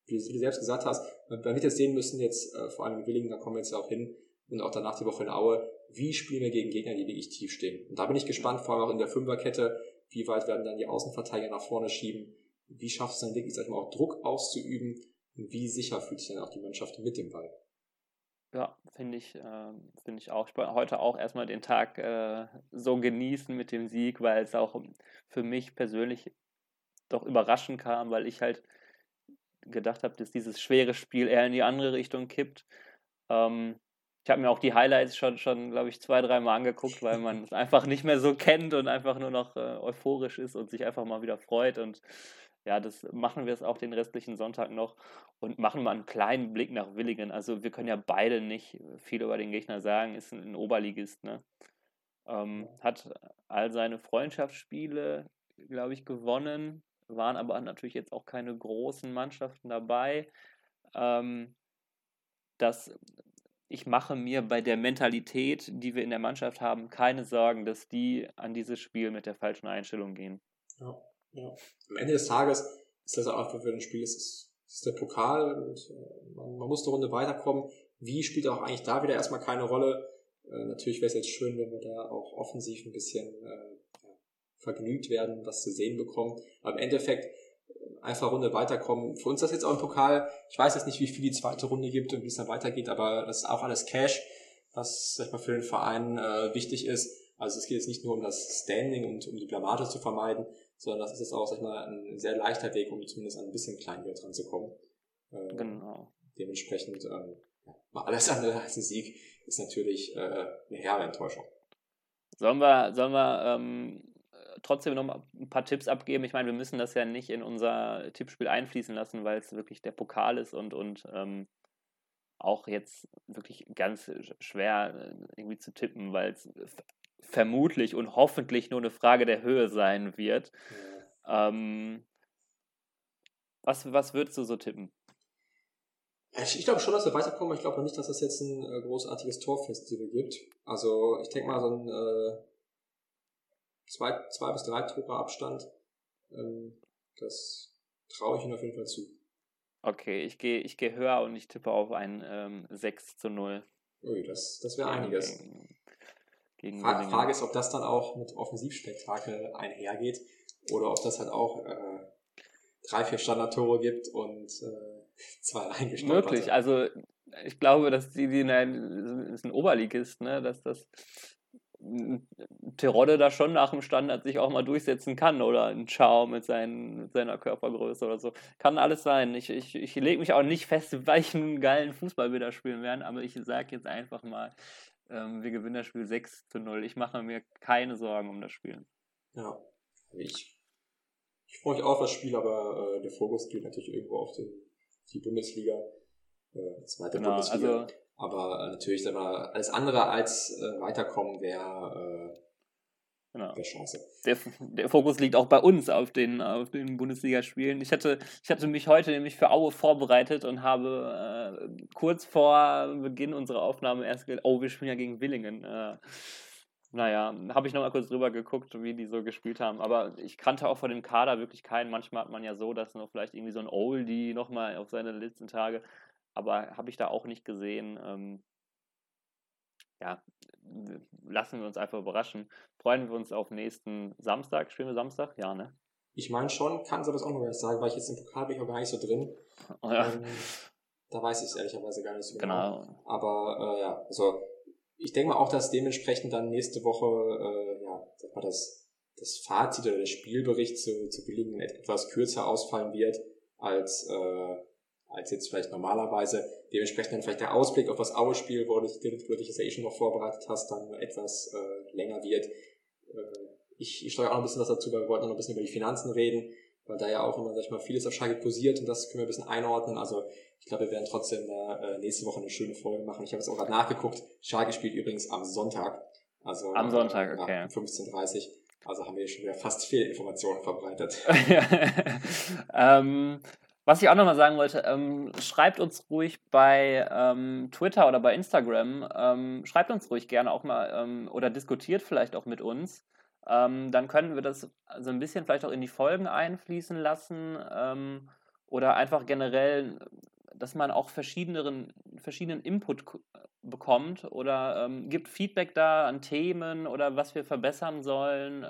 wie, wie du selbst gesagt hast, man wird jetzt sehen müssen, jetzt äh, vor allem in Willingen, da kommen wir jetzt ja auch hin, und auch danach die Woche in Aue, wie spielen wir gegen Gegner, die wirklich tief stehen. Und da bin ich gespannt, vor allem auch in der Fünferkette, wie weit werden dann die Außenverteidiger nach vorne schieben, wie schafft es dann wirklich, sag ich mal, auch Druck auszuüben wie sicher fühlt sich dann auch die Mannschaft mit dem Ball? Ja, finde ich, äh, finde ich auch. Ich wollte heute auch erstmal den Tag äh, so genießen mit dem Sieg, weil es auch für mich persönlich doch überraschend kam, weil ich halt gedacht habe, dass dieses schwere Spiel eher in die andere Richtung kippt. Ähm, ich habe mir auch die Highlights schon, schon glaube ich, zwei, dreimal angeguckt, weil man *laughs* es einfach nicht mehr so kennt und einfach nur noch äh, euphorisch ist und sich einfach mal wieder freut. Und ja, das machen wir es auch den restlichen Sonntag noch und machen mal einen kleinen Blick nach Willingen. Also wir können ja beide nicht viel über den Gegner sagen, ist ein Oberligist, ne? Ähm, hat all seine Freundschaftsspiele, glaube ich, gewonnen, waren aber natürlich jetzt auch keine großen Mannschaften dabei. Ähm, das, ich mache mir bei der Mentalität, die wir in der Mannschaft haben, keine Sorgen, dass die an dieses Spiel mit der falschen Einstellung gehen. Ja. Ja. Am Ende des Tages ist das auch einfach für ein Spiel, es ist, ist der Pokal und äh, man, man, muss eine Runde weiterkommen. Wie spielt auch eigentlich da wieder erstmal keine Rolle. Äh, natürlich wäre es jetzt schön, wenn wir da auch offensiv ein bisschen äh, vergnügt werden, was zu sehen bekommen. Aber im Endeffekt äh, einfach Runde weiterkommen. Für uns ist das jetzt auch ein Pokal. Ich weiß jetzt nicht, wie viel die zweite Runde gibt und wie es dann weitergeht, aber das ist auch alles Cash, was sag ich mal, für den Verein äh, wichtig ist. Also es geht jetzt nicht nur um das Standing und um die Blamage zu vermeiden, sondern das ist jetzt auch, sag ich mal, ein sehr leichter Weg, um zumindest an ein bisschen Kleingeld ranzukommen. Ähm, genau. Dementsprechend, ähm, alles andere als ein Sieg ist natürlich äh, eine herbe Enttäuschung. Sollen wir, sollen wir ähm, trotzdem noch mal ein paar Tipps abgeben? Ich meine, wir müssen das ja nicht in unser Tippspiel einfließen lassen, weil es wirklich der Pokal ist und, und ähm, auch jetzt wirklich ganz schwer äh, irgendwie zu tippen, weil es vermutlich und hoffentlich nur eine Frage der Höhe sein wird. Ja. Ähm, was, was würdest du so tippen? Ich, ich glaube schon, dass wir weiterkommen. Ich glaube nicht, dass es jetzt ein äh, großartiges Torfestival gibt. Also ich denke mal so ein äh, zwei, zwei bis drei Tore Abstand. Ähm, das traue ich Ihnen auf jeden Fall zu. Okay, ich gehe ich geh höher und ich tippe auf ein ähm, 6 zu 0. Ui, das, das wäre einiges. Gegen Fra Frage ist, ob das dann auch mit Offensivspektakel einhergeht oder ob das halt auch äh, drei, vier Standardtore gibt und äh, *laughs* zwei reingestolpert. Möglich, also ich glaube, dass die, die nein, ist ein Oberligist, ne, dass das Terodde da schon nach dem Standard sich auch mal durchsetzen kann oder ein Chao mit, seinen, mit seiner Körpergröße oder so. Kann alles sein. Ich, ich, ich lege mich auch nicht fest, *laughs* welchen geilen Fußball wir da spielen werden, aber ich sage jetzt einfach mal, ähm, wir gewinnen das Spiel 6 zu 0. Ich mache mir keine Sorgen um das Spiel. Ja, ich, ich freue mich auch auf das Spiel, aber äh, der Fokus geht natürlich irgendwo auf die, die Bundesliga, äh, zweite genau, Bundesliga. Also, aber äh, natürlich, sag mal, alles andere als äh, weiterkommen wäre äh, Genau. Der, der, Fokus liegt auch bei uns auf den, auf den Bundesligaspielen. Ich hatte, ich hatte mich heute nämlich für Aue vorbereitet und habe äh, kurz vor Beginn unserer Aufnahme erst gedacht, oh, wir spielen ja gegen Willingen. Äh, naja, habe ich nochmal kurz drüber geguckt, wie die so gespielt haben. Aber ich kannte auch vor dem Kader wirklich keinen. Manchmal hat man ja so, dass noch vielleicht irgendwie so ein Oldie nochmal auf seine letzten Tage. Aber habe ich da auch nicht gesehen. Ähm, ja, lassen wir uns einfach überraschen. Freuen wir uns auf nächsten Samstag. Spielen wir Samstag? Ja, ne? Ich meine schon, kann es aber auch noch sagen, weil ich jetzt im Pokal bin ich auch gar nicht so drin. Oh, ja. ähm, da weiß ich es ehrlicherweise gar nicht so genau. genau. Aber äh, ja, also ich denke mal auch, dass dementsprechend dann nächste Woche äh, ja, sag mal, das, das Fazit oder der Spielbericht zu, zu Billingen etwas kürzer ausfallen wird als, äh, als jetzt vielleicht normalerweise. Dementsprechend dann vielleicht der Ausblick auf das Aue-Spiel, wo du dich jetzt ja eh schon noch vorbereitet hast, dann etwas äh, länger wird. Äh, ich, ich steuere auch noch ein bisschen was dazu, weil wir wollten noch ein bisschen über die Finanzen reden, weil da ja auch immer, sag ich mal, vieles auf Schalke posiert und das können wir ein bisschen einordnen. Also ich glaube, wir werden trotzdem da äh, nächste Woche eine schöne Folge machen. Ich habe es auch gerade nachgeguckt. Schalke spielt übrigens am Sonntag. Also am Sonntag, okay. Um 15.30 Uhr. Also haben wir schon wieder fast Fehlinformationen verbreitet. *laughs* ähm, was ich auch nochmal sagen wollte, ähm, schreibt uns ruhig bei ähm, Twitter oder bei Instagram, ähm, schreibt uns ruhig gerne auch mal ähm, oder diskutiert vielleicht auch mit uns. Ähm, dann können wir das so ein bisschen vielleicht auch in die Folgen einfließen lassen ähm, oder einfach generell, dass man auch verschiedenen, verschiedenen Input bekommt oder gibt Feedback da an Themen oder was wir verbessern sollen.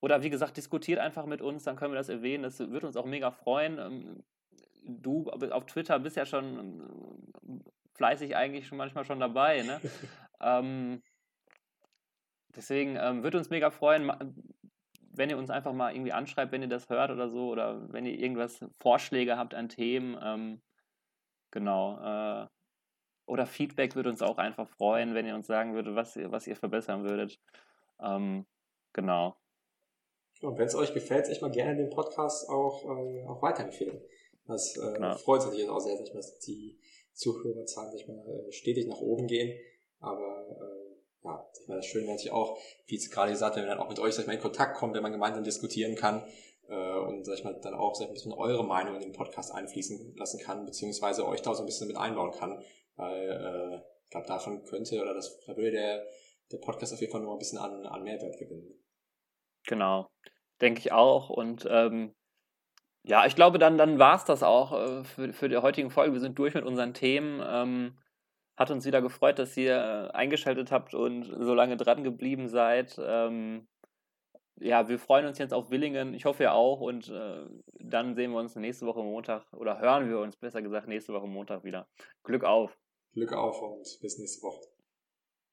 Oder wie gesagt, diskutiert einfach mit uns, dann können wir das erwähnen. Das würde uns auch mega freuen. Ähm, du auf Twitter bist ja schon ähm, fleißig eigentlich schon manchmal schon dabei. Ne? *laughs* ähm, Deswegen ähm, würde uns mega freuen, wenn ihr uns einfach mal irgendwie anschreibt, wenn ihr das hört oder so, oder wenn ihr irgendwas Vorschläge habt an Themen. Ähm, genau. Äh, oder Feedback würde uns auch einfach freuen, wenn ihr uns sagen würdet, was ihr, was ihr verbessern würdet. Ähm, genau. Und wenn es euch gefällt, echt mal gerne den Podcast auch, äh, auch weiterempfehlen. Das äh, genau. freut uns natürlich auch sehr, dass die Zuhörerzahlen sich mal äh, stetig nach oben gehen. Aber äh, ja, ich meine, das Schöne wäre natürlich auch, wie es gerade gesagt, wenn man dann auch mit euch sag ich mal, in Kontakt kommt, wenn man gemeinsam diskutieren kann äh, und sag ich mal, dann auch sag ich mal, eure Meinung in den Podcast einfließen lassen kann, beziehungsweise euch da so ein bisschen mit einbauen kann, weil äh, ich glaube, davon könnte oder das da würde der, der Podcast auf jeden Fall nur ein bisschen an, an Mehrwert gewinnen. Genau, denke ich auch und ähm, ja, ich glaube, dann, dann war es das auch äh, für, für die heutigen Folge. Wir sind durch mit unseren Themen. Ähm, hat uns wieder gefreut, dass ihr äh, eingeschaltet habt und so lange dran geblieben seid. Ähm, ja, wir freuen uns jetzt auf Willingen. Ich hoffe ihr auch. Und äh, dann sehen wir uns nächste Woche Montag oder hören wir uns besser gesagt nächste Woche Montag wieder. Glück auf. Glück auf und bis nächste Woche.